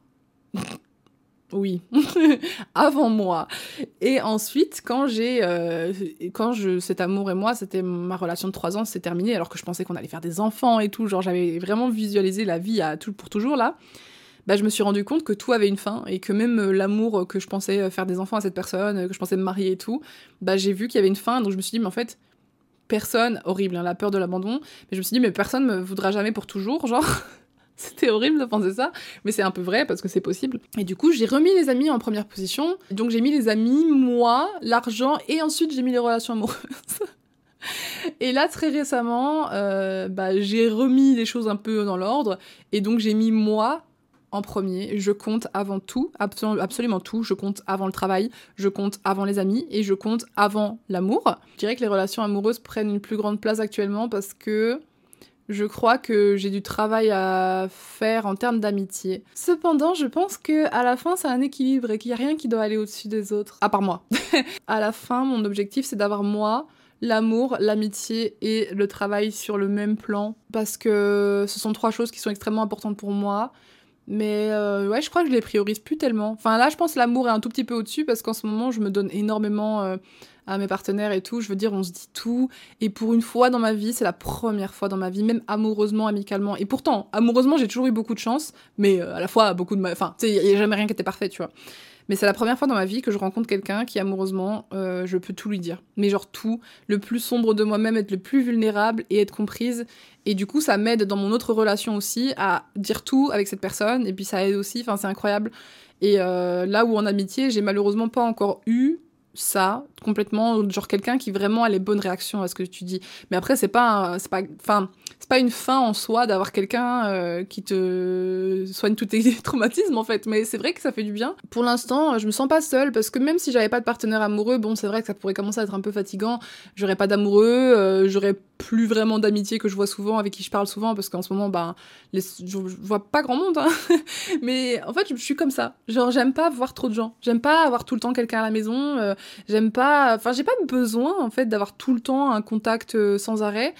oui, avant moi. Et ensuite, quand j'ai, euh, quand je, cet amour et moi, c'était ma relation de trois ans, c'est terminé, alors que je pensais qu'on allait faire des enfants et tout, genre j'avais vraiment visualisé la vie à tout pour toujours là bah, je me suis rendu compte que tout avait une fin et que même euh, l'amour que je pensais euh, faire des enfants à cette personne, que je pensais me marier et tout, bah, j'ai vu qu'il y avait une fin. Donc je me suis dit, mais en fait, personne, horrible, hein, la peur de l'abandon, mais je me suis dit, mais personne me voudra jamais pour toujours, genre. C'était horrible de penser ça, mais c'est un peu vrai parce que c'est possible. Et du coup, j'ai remis les amis en première position. Donc j'ai mis les amis, moi, l'argent, et ensuite j'ai mis les relations amoureuses. Et là, très récemment, euh, bah, j'ai remis les choses un peu dans l'ordre, et donc j'ai mis moi, en premier. Je compte avant tout, absolument tout. Je compte avant le travail, je compte avant les amis et je compte avant l'amour. Je dirais que les relations amoureuses prennent une plus grande place actuellement parce que je crois que j'ai du travail à faire en termes d'amitié. Cependant, je pense que à la fin, c'est un équilibre et qu'il n'y a rien qui doit aller au-dessus des autres, à part moi. à la fin, mon objectif, c'est d'avoir moi, l'amour, l'amitié et le travail sur le même plan parce que ce sont trois choses qui sont extrêmement importantes pour moi mais euh, ouais, je crois que je les priorise plus tellement. Enfin là, je pense l'amour est un tout petit peu au-dessus parce qu'en ce moment, je me donne énormément euh, à mes partenaires et tout. Je veux dire, on se dit tout. Et pour une fois dans ma vie, c'est la première fois dans ma vie, même amoureusement, amicalement. Et pourtant, amoureusement, j'ai toujours eu beaucoup de chance, mais euh, à la fois beaucoup de... Enfin, il n'y a jamais rien qui était parfait, tu vois. Mais c'est la première fois dans ma vie que je rencontre quelqu'un qui, amoureusement, euh, je peux tout lui dire. Mais genre tout, le plus sombre de moi-même, être le plus vulnérable et être comprise. Et du coup, ça m'aide dans mon autre relation aussi à dire tout avec cette personne. Et puis ça aide aussi, enfin c'est incroyable. Et euh, là où en amitié, j'ai malheureusement pas encore eu ça complètement genre quelqu'un qui vraiment a les bonnes réactions à ce que tu dis. Mais après c'est pas c'est pas enfin c'est pas une fin en soi d'avoir quelqu'un euh, qui te soigne tous tes traumatismes en fait. Mais c'est vrai que ça fait du bien. Pour l'instant je me sens pas seule parce que même si j'avais pas de partenaire amoureux bon c'est vrai que ça pourrait commencer à être un peu fatigant. J'aurais pas d'amoureux euh, j'aurais plus vraiment d'amitié que je vois souvent avec qui je parle souvent parce qu'en ce moment ben les, je, vois pas grand monde hein. mais en fait je, suis comme ça. Genre j'aime pas voir trop de gens. J'aime pas avoir tout le temps quelqu'un à la maison euh, J'aime pas, enfin j'ai pas besoin en fait d'avoir tout le temps un contact euh, sans arrêt.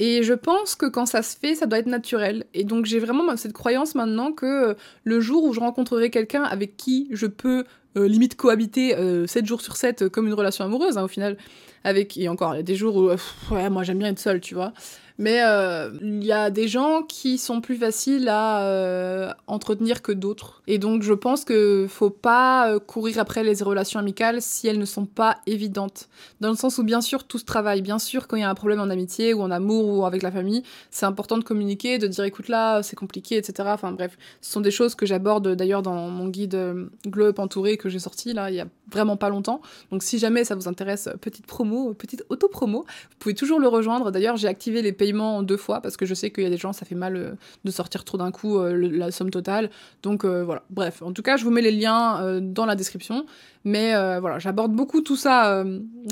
Et je pense que quand ça se fait, ça doit être naturel. Et donc j'ai vraiment cette croyance maintenant que euh, le jour où je rencontrerai quelqu'un avec qui je peux euh, limite cohabiter 7 jours sur 7 comme une relation amoureuse hein, au final, avec et encore il y a des jours où ouais, moi j'aime bien être seule, tu vois. Mais euh, il y a des gens qui sont plus faciles à euh, entretenir que d'autres. Et donc je pense que faut pas euh, courir après les relations amicales si elles ne sont pas évidentes. Dans le sens où bien sûr tout se travaille. Bien sûr quand il y a un problème en amitié ou en amour ou avec la famille, c'est important de communiquer, de dire écoute là c'est compliqué, etc. Enfin bref, ce sont des choses que j'aborde d'ailleurs dans mon guide Glow Up Entouré que j'ai sorti là il y a vraiment pas longtemps. Donc si jamais ça vous intéresse, petite promo, petite auto-promo, vous pouvez toujours le rejoindre. D'ailleurs j'ai activé les en deux fois parce que je sais qu'il y a des gens, ça fait mal euh, de sortir trop d'un coup euh, la somme totale. Donc euh, voilà, bref. En tout cas, je vous mets les liens dans la description. Mais voilà, j'aborde beaucoup tout ça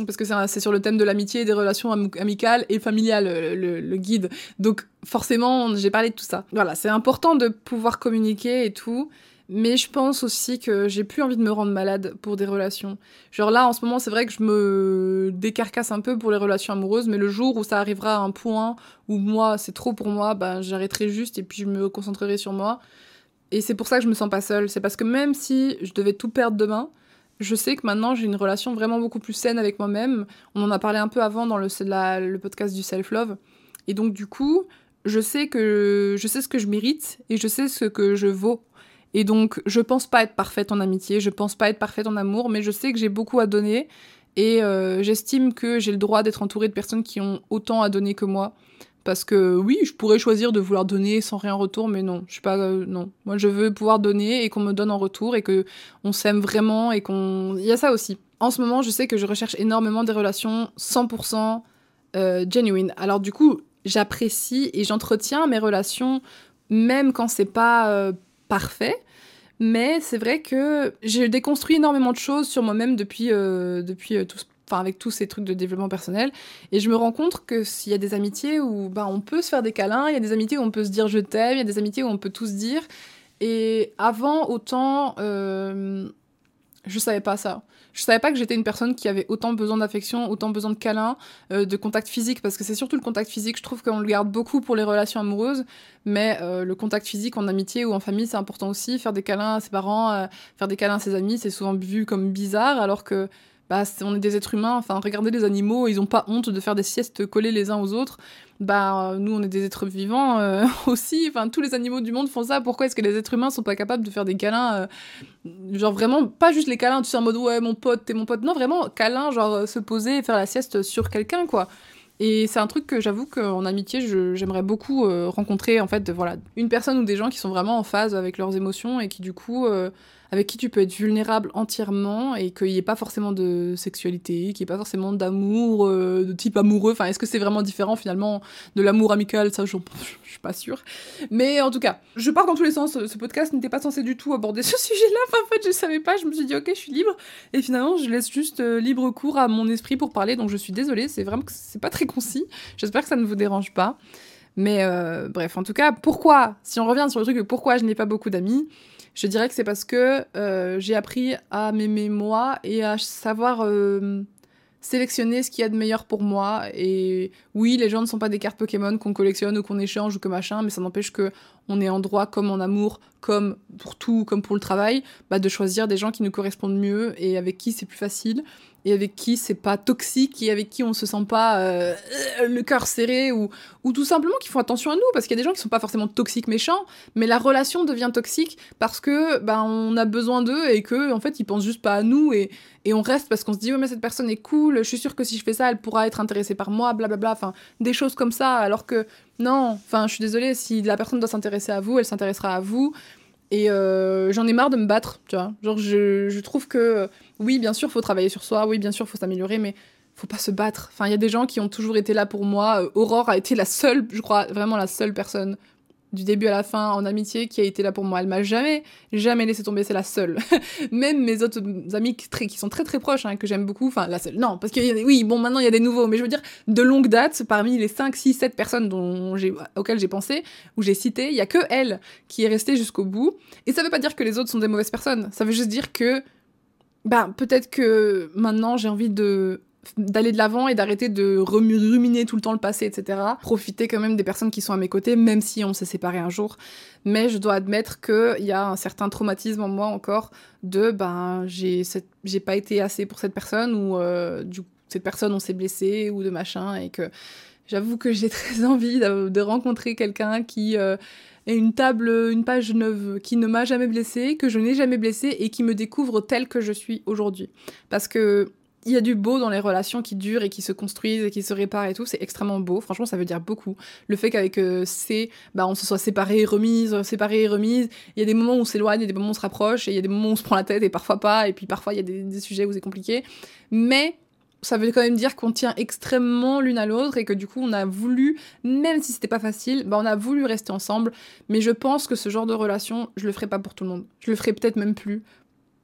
parce que c'est sur le thème de l'amitié, des relations amicales et familiales, le guide. Donc forcément, j'ai parlé de tout ça. Voilà, c'est important de pouvoir communiquer et tout. Mais je pense aussi que j'ai plus envie de me rendre malade pour des relations. Genre là, en ce moment, c'est vrai que je me décarcasse un peu pour les relations amoureuses, mais le jour où ça arrivera à un point où moi, c'est trop pour moi, ben j'arrêterai juste et puis je me concentrerai sur moi. Et c'est pour ça que je me sens pas seule. C'est parce que même si je devais tout perdre demain, je sais que maintenant j'ai une relation vraiment beaucoup plus saine avec moi-même. On en a parlé un peu avant dans le, le podcast du self-love. Et donc du coup, je sais que je sais ce que je mérite et je sais ce que je vaux et donc, je pense pas être parfaite en amitié, je pense pas être parfaite en amour, mais je sais que j'ai beaucoup à donner et euh, j'estime que j'ai le droit d'être entourée de personnes qui ont autant à donner que moi. Parce que oui, je pourrais choisir de vouloir donner sans rien en retour, mais non, je suis pas euh, non. Moi, je veux pouvoir donner et qu'on me donne en retour et que on s'aime vraiment et qu'on. Il y a ça aussi. En ce moment, je sais que je recherche énormément des relations 100% euh, genuine. Alors du coup, j'apprécie et j'entretiens mes relations même quand c'est pas parfait. Mais c'est vrai que j'ai déconstruit énormément de choses sur moi-même depuis, euh, depuis euh, tout, enfin avec tous ces trucs de développement personnel. Et je me rends compte que s'il y a des amitiés où ben, on peut se faire des câlins, il y a des amitiés où on peut se dire je t'aime, il y a des amitiés où on peut tout se dire. Et avant, autant, euh, je savais pas ça. Je savais pas que j'étais une personne qui avait autant besoin d'affection, autant besoin de câlins, euh, de contact physique, parce que c'est surtout le contact physique, je trouve qu'on le garde beaucoup pour les relations amoureuses, mais euh, le contact physique en amitié ou en famille, c'est important aussi. Faire des câlins à ses parents, euh, faire des câlins à ses amis, c'est souvent vu comme bizarre, alors que bah, on est des êtres humains, enfin, regardez les animaux, ils ont pas honte de faire des siestes collées les uns aux autres. Bah, nous, on est des êtres vivants euh, aussi, enfin, tous les animaux du monde font ça. Pourquoi est-ce que les êtres humains sont pas capables de faire des câlins euh, Genre vraiment, pas juste les câlins, tu sais, en mode ouais, mon pote, t'es mon pote. Non, vraiment, câlin, genre euh, se poser et faire la sieste sur quelqu'un, quoi. Et c'est un truc que j'avoue qu'en amitié, j'aimerais beaucoup rencontrer, en fait, voilà, une personne ou des gens qui sont vraiment en phase avec leurs émotions et qui, du coup, avec qui tu peux être vulnérable entièrement et qu'il n'y ait pas forcément de sexualité, qu'il n'y ait pas forcément d'amour, euh, de type amoureux. Enfin, est-ce que c'est vraiment différent finalement de l'amour amical? Ça, je suis pas sûre. Mais en tout cas, je pars dans tous les sens. Ce podcast n'était pas censé du tout aborder ce sujet-là. Enfin, en fait, je savais pas. Je me suis dit, ok, je suis libre. Et finalement, je laisse juste euh, libre cours à mon esprit pour parler. Donc, je suis désolée. C'est vraiment que c'est pas très concis. J'espère que ça ne vous dérange pas. Mais euh, bref, en tout cas, pourquoi, si on revient sur le truc de pourquoi je n'ai pas beaucoup d'amis, je dirais que c'est parce que euh, j'ai appris à m'aimer moi et à savoir euh, sélectionner ce qu'il y a de meilleur pour moi. Et oui, les gens ne sont pas des cartes Pokémon qu'on collectionne ou qu'on échange ou que machin, mais ça n'empêche que on est en droit, comme en amour, comme pour tout, comme pour le travail, bah, de choisir des gens qui nous correspondent mieux et avec qui c'est plus facile et avec qui c'est pas toxique et avec qui on se sent pas euh, le cœur serré ou, ou tout simplement qui font attention à nous parce qu'il y a des gens qui sont pas forcément toxiques méchants mais la relation devient toxique parce que ben on a besoin d'eux et que en fait ils pensent juste pas à nous et, et on reste parce qu'on se dit ouais mais cette personne est cool je suis sûre que si je fais ça elle pourra être intéressée par moi blablabla enfin des choses comme ça. Alors que non enfin je suis désolée si la personne doit s'intéresser à vous elle s'intéressera à vous Et euh, j'en ai marre de me battre, tu vois. Genre, je, trouve que, oui, bien sûr, faut travailler sur soi, oui, bien sûr, faut s'améliorer, mais faut pas se battre. Enfin, il y a des gens qui ont toujours été là pour moi. Euh, Aurore a été la seule, je crois, vraiment la seule personne du début à la fin en amitié qui a été là pour moi. Elle m'a jamais, jamais laissé tomber, c'est la seule. Même mes autres amis qui, sont très très proches, hein, que j'aime beaucoup, enfin la seule, non, parce des, oui, bon, maintenant il y a des nouveaux, mais je veux dire, de longue date, parmi les 5, 6, 7 personnes dont auxquelles j'ai pensé, ou j'ai cité, il y a que elle qui est restée jusqu'au bout. Et ça veut pas dire que les autres sont des mauvaises personnes, ça veut juste dire que, bah, peut-être que maintenant j'ai envie de d'aller de l'avant et d'arrêter de ruminer tout le temps le passé, etc. Profiter quand même des personnes qui sont à mes côtés, même si on s'est séparés un jour. Mais je dois admettre qu'il y a un certain traumatisme en moi encore de ben j'ai j'ai pas été assez pour cette personne ou euh, du cette personne on s'est blessé ou de machin et que j'avoue que j'ai très envie de, rencontrer quelqu'un qui euh, une table, une page neuve, qui ne m'a jamais blessé, que je n'ai jamais blessé et qui me découvre telle que je suis aujourd'hui. Parce que il y a du beau dans les relations qui durent et qui se construisent et qui se réparent et tout, c'est extrêmement beau. Franchement, ça veut dire beaucoup. Le fait qu'avec euh, C, bah, on se soit séparés, remise, séparés, remise. Il y a des moments où on s'éloigne, il des moments où on se rapproche, et il y a des moments où on se prend la tête et parfois pas, et puis parfois il y a des, sujets où c'est compliqué. Mais ça veut quand même dire qu'on tient extrêmement l'une à l'autre et que du coup on a voulu, même si c'était pas facile, bah on a voulu rester ensemble. Mais je pense que ce genre de relation, je le ferai pas pour tout le monde. Je le ferai peut-être même plus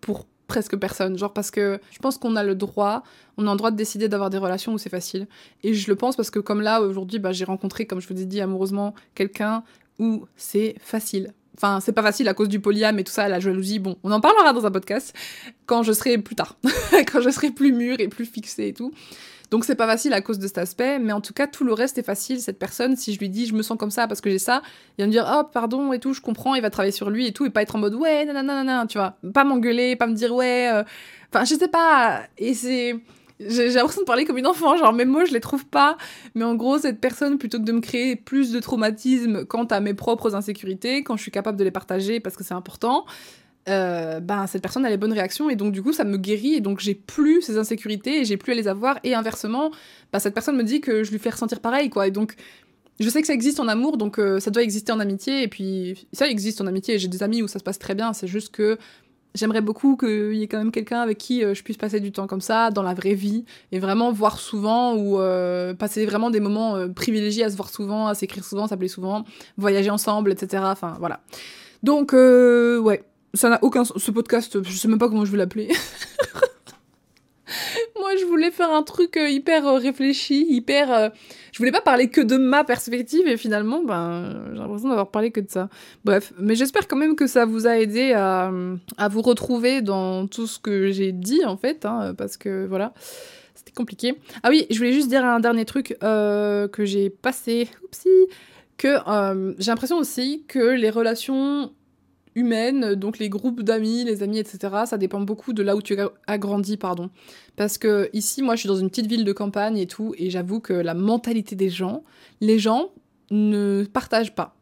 pour presque personne. Genre parce que je pense qu'on a le droit, on a le droit de décider d'avoir des relations où c'est facile. Et je le pense parce que comme là, aujourd'hui, bah, j'ai rencontré, comme je vous ai dit amoureusement, quelqu'un où c'est facile. Enfin, c'est pas facile à cause du polyam et tout ça, la jalousie. Bon, on en parlera dans un podcast quand je serai plus tard, quand je serai plus mûre et plus fixée et tout. Donc c'est pas facile à cause de cet aspect, mais en tout cas tout le reste est facile. Cette personne, si je lui dis je me sens comme ça parce que j'ai ça, il va me dire oh pardon et tout, je comprends, il va travailler sur lui et tout, et pas être en mode ouais nanana, tu vois, pas m'engueuler, pas me dire ouais, euh, enfin je sais pas. Et c'est j'ai l'impression de parler comme une enfant, genre mes mots je les trouve pas, mais en gros cette personne plutôt que de me créer plus de traumatisme quant à mes propres insécurités, quand je suis capable de les partager parce que c'est important, euh, ben cette personne a les bonnes réactions et donc du coup ça me guérit et donc j'ai plus ces insécurités et j'ai plus à les avoir. Et inversement ben, cette personne me dit que je lui fais ressentir pareil quoi. Et donc je sais que ça existe en amour donc euh, ça doit exister en amitié et puis ça existe en amitié j'ai des amis où ça se passe très bien. C'est juste que j'aimerais beaucoup qu'il y ait quand même quelqu'un avec qui euh, je puisse passer du temps comme ça dans la vraie vie et vraiment voir souvent ou passer vraiment des moments privilégiés à se voir souvent à s'écrire souvent s'appeler souvent voyager ensemble etc enfin voilà. Donc ouais ça n'a aucun sens. Ce podcast, je sais même pas comment je vais l'appeler. Moi, je voulais faire un truc euh, hyper euh, réfléchi, hyper. Euh, je voulais pas parler que de ma perspective et finalement, ben, j'ai l'impression d'avoir parlé que de ça. Bref, mais j'espère quand même que ça vous a aidé à, à vous retrouver dans tout ce que j'ai dit en fait, hein, parce que voilà, c'était compliqué. Ah oui, je voulais juste dire un dernier truc que j'ai passé. Oupsie que j'ai l'impression aussi que les relations humaine, donc les groupes d'amis, les amis, etc. Ça dépend beaucoup de là où tu as grandi, pardon. Parce que ici, moi, je suis dans une petite ville de campagne et tout, et j'avoue que la mentalité des gens, les gens ne partagent pas.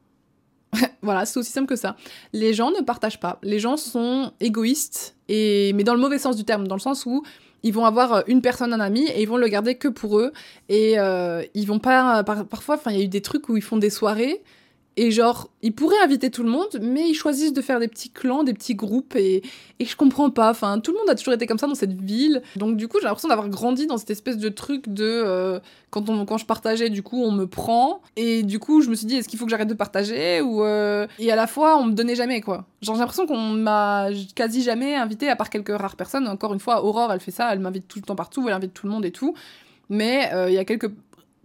voilà, c'est aussi simple que ça. Les gens ne partagent pas. Les gens sont égoïstes, et mais dans le mauvais sens du terme, dans le sens où ils vont avoir une personne, un ami, et ils vont le garder que pour eux. Et euh, ils vont pas. parfois, enfin, il y a eu des trucs où ils font des soirées et genre, ils pourraient inviter tout le monde, mais ils choisissent de faire des petits clans, des petits groupes, et, et je comprends pas. Enfin, tout le monde a toujours été comme ça dans cette ville. Donc, du coup, j'ai l'impression d'avoir grandi dans cette espèce de truc de. Euh, quand, on, quand je partageais, du coup, on me prend. Et du coup, je me suis dit, est-ce qu'il faut que j'arrête de partager ou euh, Et à la fois, on me donnait jamais, quoi. Genre, j'ai l'impression qu'on m'a quasi jamais invité, à part quelques rares personnes. Encore une fois, Aurore, elle fait ça, elle m'invite tout le temps partout, elle invite tout le monde et tout. Mais euh, il y a quelques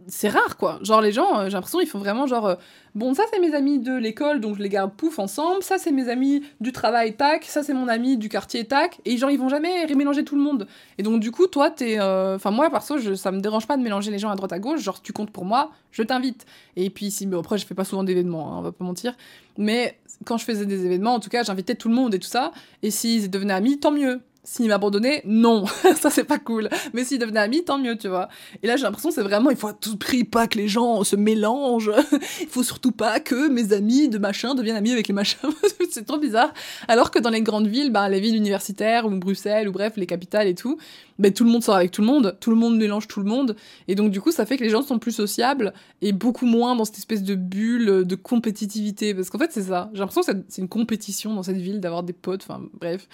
c'est rare quoi. Genre les gens, euh, j'ai l'impression ils font vraiment genre euh, bon ça c'est mes amis de l'école donc je les garde pouf ensemble, ça c'est mes amis du travail tac, ça c'est mon ami du quartier tac et genre ils vont jamais remélanger tout le monde. Et donc du coup toi t'es euh, enfin moi perso je, ça me dérange pas de mélanger les gens à droite à gauche, genre tu comptes pour moi, je t'invite. Et puis si mais après je fais pas souvent d'événements, hein, on va pas mentir, mais quand je faisais des événements en tout cas j'invitais tout le monde et tout ça et s'ils devenaient amis tant mieux. S'il m'abandonnait, non, ça c'est pas cool. Mais s'il devenait ami, tant mieux, tu vois. Et là, j'ai l'impression c'est vraiment, il faut à tout prix pas que les gens se mélangent. il faut surtout pas que mes amis de machin deviennent amis avec les machins. c'est trop bizarre. Alors que dans les grandes villes, bah, les villes universitaires ou Bruxelles ou bref, les capitales et tout, bah, tout le monde sort avec tout le monde, tout le monde mélange tout le monde. Et donc, du coup, ça fait que les gens sont plus sociables et beaucoup moins dans cette espèce de bulle de compétitivité. Parce qu'en fait, c'est ça. J'ai l'impression que c'est une compétition dans cette ville d'avoir des potes, enfin, bref.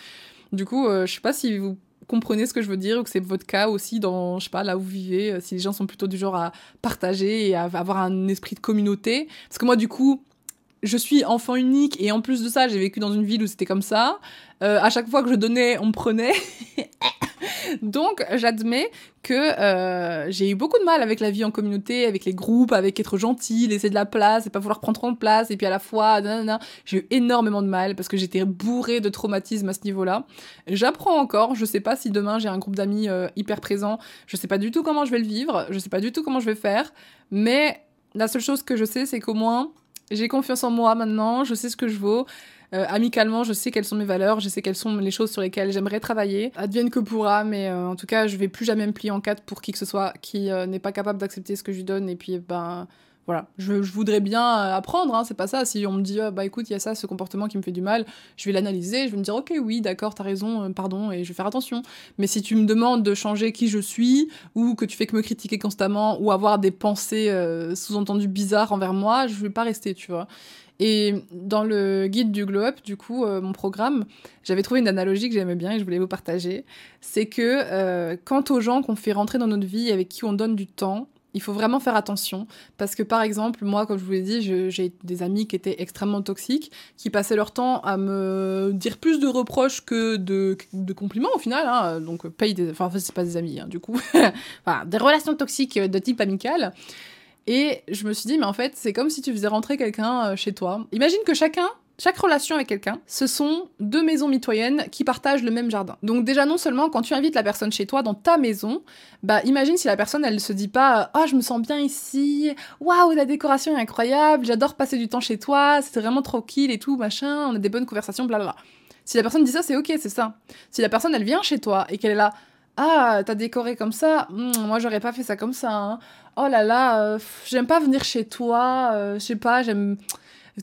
Du coup, euh, je sais pas si vous comprenez ce que je veux dire ou que c'est votre cas aussi dans, je sais pas, là où vous vivez, euh, si les gens sont plutôt du genre à partager et à avoir un esprit de communauté. Parce que moi, du coup, je suis enfant unique et en plus de ça, j'ai vécu dans une ville où c'était comme ça. Euh, à chaque fois que je donnais, on me prenait. Donc, j'admets que euh, j'ai eu beaucoup de mal avec la vie en communauté, avec les groupes, avec être gentil, laisser de la place et pas vouloir prendre trop de place. Et puis à la fois, j'ai eu énormément de mal parce que j'étais bourrée de traumatisme à ce niveau-là. J'apprends encore. Je sais pas si demain j'ai un groupe d'amis euh, hyper présent. Je sais pas du tout comment je vais le vivre. Je sais pas du tout comment je vais faire. Mais la seule chose que je sais, c'est qu'au moins, j'ai confiance en moi maintenant. Je sais ce que je vaux. Euh, amicalement, je sais quelles sont mes valeurs, je sais quelles sont les choses sur lesquelles j'aimerais travailler. Advienne que pourra, mais euh, en tout cas, je vais plus jamais me plier en quatre pour qui que ce soit qui euh, n'est pas capable d'accepter ce que je lui donne. Et puis, ben voilà, je, voudrais bien apprendre, hein, c'est pas ça. Si on me dit, bah écoute, il y a ça, ce comportement qui me fait du mal, je vais l'analyser, je vais me dire, ok, oui, d'accord, t'as raison, pardon, et je vais faire attention. Mais si tu me demandes de changer qui je suis, ou que tu fais que me critiquer constamment, ou avoir des pensées sous-entendues bizarres envers moi, je vais pas rester, tu vois. Et dans le guide du glow up, du coup, euh, mon programme, j'avais trouvé une analogie que j'aimais bien et je voulais vous partager. C'est que euh, quant aux gens qu'on fait rentrer dans notre vie avec qui on donne du temps, il faut vraiment faire attention parce que par exemple, moi, comme je vous l'ai dit, j'ai des amis qui étaient extrêmement toxiques, qui passaient leur temps à me dire plus de reproches que de, compliments au final. Hein, donc paye des, enfin c'est pas des amis, hein, du coup, enfin des relations toxiques de type amical. Et je me suis dit, mais en fait, c'est comme si tu faisais rentrer quelqu'un euh, chez toi. Imagine que chacun chaque relation avec quelqu'un, ce sont deux maisons mitoyennes qui partagent le même jardin. Donc déjà non seulement quand tu invites la personne chez toi dans ta maison, bah imagine si la personne elle se dit pas "Ah, oh, je me sens bien ici. Waouh, la décoration est incroyable, j'adore passer du temps chez toi, c'est vraiment tranquille et tout, machin, on a des bonnes conversations, blablabla." Si la personne dit ça, c'est OK, c'est ça. Si la personne elle vient chez toi et qu'elle est là ah, t'as décoré comme ça hmm, Moi, j'aurais pas fait ça comme ça. Hein. Oh là là, euh, j'aime pas venir chez toi. Euh, je sais pas, j'aime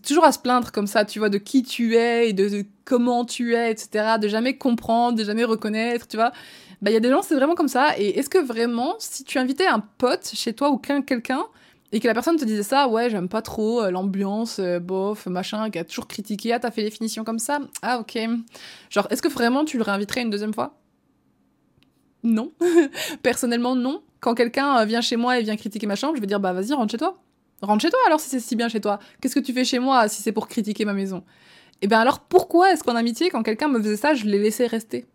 toujours à se plaindre comme ça, tu vois, de qui tu es et de, comment tu es, etc. De jamais comprendre, de jamais reconnaître, tu vois. Bah, il y a des gens, c'est vraiment comme ça. Et est-ce que vraiment, si tu invitais un pote chez toi ou quelqu'un et que la personne te disait ça, ouais, j'aime pas trop euh, l'ambiance, bof, machin, qui a toujours critiqué, ah, t'as fait les finitions comme ça Ah, ok. Genre, est-ce que vraiment tu le réinviterais une deuxième fois? Non. Personnellement, non. Quand quelqu'un euh, vient chez moi et vient critiquer ma chambre, je vais dire bah vas-y, rentre chez toi. Rentre chez toi alors si c'est si bien chez toi. Qu'est-ce que tu fais chez moi si c'est pour critiquer ma maison? Et eh bien alors pourquoi est-ce qu'en amitié, quand quelqu'un me faisait ça, je l'ai laissé rester?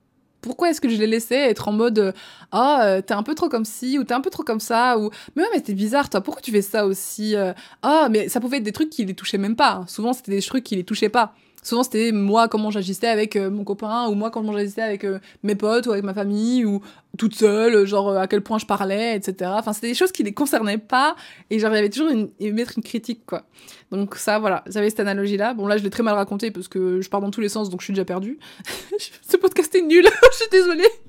Pourquoi est-ce que je l'ai laissé être en mode ah oh, t'es un peu trop comme ci ou t'es un peu trop comme ça ou mais ouais mais t'es bizarre toi. Pourquoi tu fais ça aussi ah mais ça pouvait être des trucs qui les touchaient même pas souvent c'était des trucs qui les touchaient pas Souvent, c'était moi comment j'agissais avec euh, mon copain, ou moi comment j'agissais avec euh, mes potes, ou avec ma famille, ou toute seule, genre à quel point je parlais, etc. Enfin, c'était des choses qui les concernaient pas, et genre, il toujours une, mettre une critique, quoi. Donc ça, voilà, j'avais cette analogie-là. Bon, là, je l'ai très mal raconté, parce que je pars dans tous les sens, donc je suis déjà perdue. Ce podcast est nul, je suis désolée.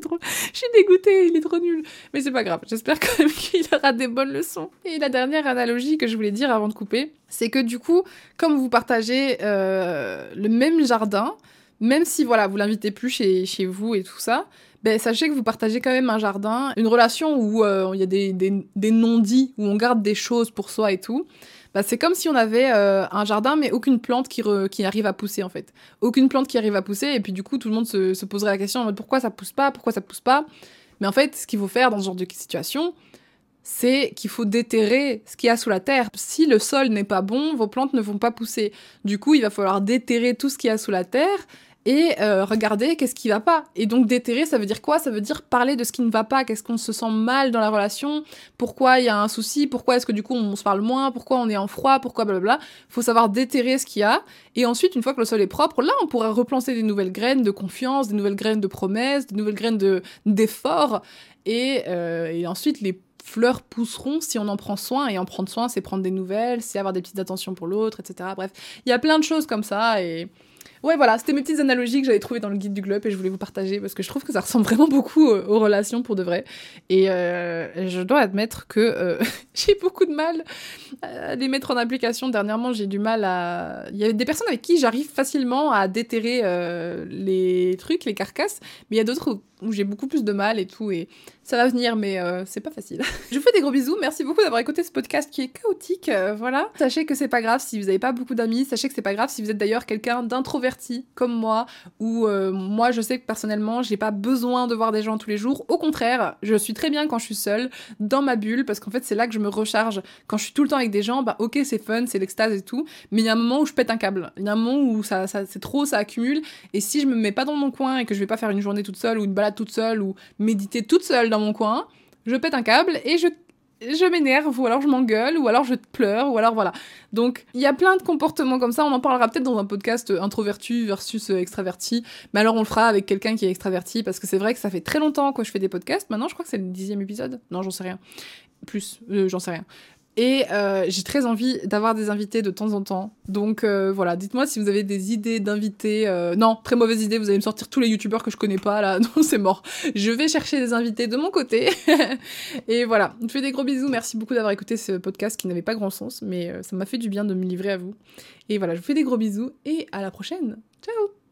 Trop... Je suis dégoûtée, il est trop nul. Mais c'est pas grave, j'espère quand même qu'il aura des bonnes leçons. Et la dernière analogie que je voulais dire avant de couper, c'est que du coup, comme vous partagez euh, le même jardin, même si voilà, vous l'invitez plus chez, chez vous et tout ça, ben, sachez que vous partagez quand même un jardin, une relation où euh, il y a des, des, des non-dits, où on garde des choses pour soi et tout. Bah, c'est comme si on avait euh, un jardin mais aucune plante qui, arrive à pousser en fait. Aucune plante qui arrive à pousser et puis du coup tout le monde se, se poserait la question pourquoi ça pousse pas, pourquoi ça pousse pas? Mais en fait ce qu'il faut faire dans ce genre de situation, c'est qu'il faut déterrer ce qu'il y a sous la terre. Si le sol n'est pas bon, vos plantes ne vont pas pousser. Du coup, il va falloir déterrer tout ce qu'il y a sous la terre et euh, regarder qu'est-ce qui va pas. Et donc déterrer, ça veut dire quoi? Ça veut dire parler de ce qui ne va pas, qu'est-ce qu'on se sent mal dans la relation, pourquoi il y a un souci, pourquoi est-ce que du coup on se parle moins, pourquoi on est en froid, pourquoi blablabla? Faut savoir déterrer ce qu'il y a. Et ensuite, une fois que le sol est propre, là on pourra replanter des nouvelles graines de confiance, des nouvelles graines de promesses, des nouvelles graines de d'efforts. Et, euh, et ensuite les fleurs pousseront si on en prend soin. Et en prendre soin, c'est prendre des nouvelles, c'est avoir des petites attentions pour l'autre, etc. Bref, il y a plein de choses comme ça et Ouais, voilà, c'était mes petites analogies que j'avais trouvées dans le guide du globe et je voulais vous partager parce que je trouve que ça ressemble vraiment beaucoup euh, aux relations pour de vrai. Et euh, je dois admettre que euh, j'ai beaucoup de mal à les mettre en application. Dernièrement, j'ai du mal à. Il y a des personnes avec qui j'arrive facilement à déterrer les trucs, les carcasses, mais il y a d'autres où j'ai beaucoup plus de mal et tout. Ça va venir, mais euh, c'est pas facile. je vous fais des gros bisous. Merci beaucoup d'avoir écouté ce podcast qui est chaotique. Euh, voilà. Sachez que c'est pas grave si vous n'avez pas beaucoup d'amis. Sachez que c'est pas grave si vous êtes d'ailleurs quelqu'un d'introverti comme moi. Ou euh, moi, je sais que personnellement, j'ai pas besoin de voir des gens tous les jours. Au contraire, je suis très bien quand je suis seule, dans ma bulle, parce qu'en fait, c'est là que je me recharge. Quand je suis tout le temps avec des gens, bah ok, c'est fun, c'est l'extase et tout. Mais il y a un moment où je pète un câble. Il y a un moment où ça, ça c'est trop, ça accumule. Et si je me mets pas dans mon coin et que je vais pas faire une journée toute seule ou une balade toute seule ou méditer toute seule mon coin, je pète un câble et je je m'énerve, ou alors je m'engueule, ou alors je pleure, ou alors voilà. Donc, il y a plein de comportements comme ça, on en parlera peut-être dans un podcast introverti versus extraverti, mais alors on le fera avec quelqu'un qui est extraverti, parce que c'est vrai que ça fait très longtemps que je fais des podcasts, maintenant je crois que c'est le dixième épisode, non j'en sais rien, plus, euh, j'en sais rien. Et euh, j'ai très envie d'avoir des invités de temps en temps. Donc euh, voilà, dites-moi si vous avez des idées d'invités. Euh, non, très mauvaise idée, vous allez me sortir tous les youtubeurs que je connais pas là. Non, c'est mort. Je vais chercher des invités de mon côté. et voilà, je vous fais des gros bisous. Merci beaucoup d'avoir écouté ce podcast qui n'avait pas grand sens, mais ça m'a fait du bien de me livrer à vous. Et voilà, je vous fais des gros bisous et à la prochaine. Ciao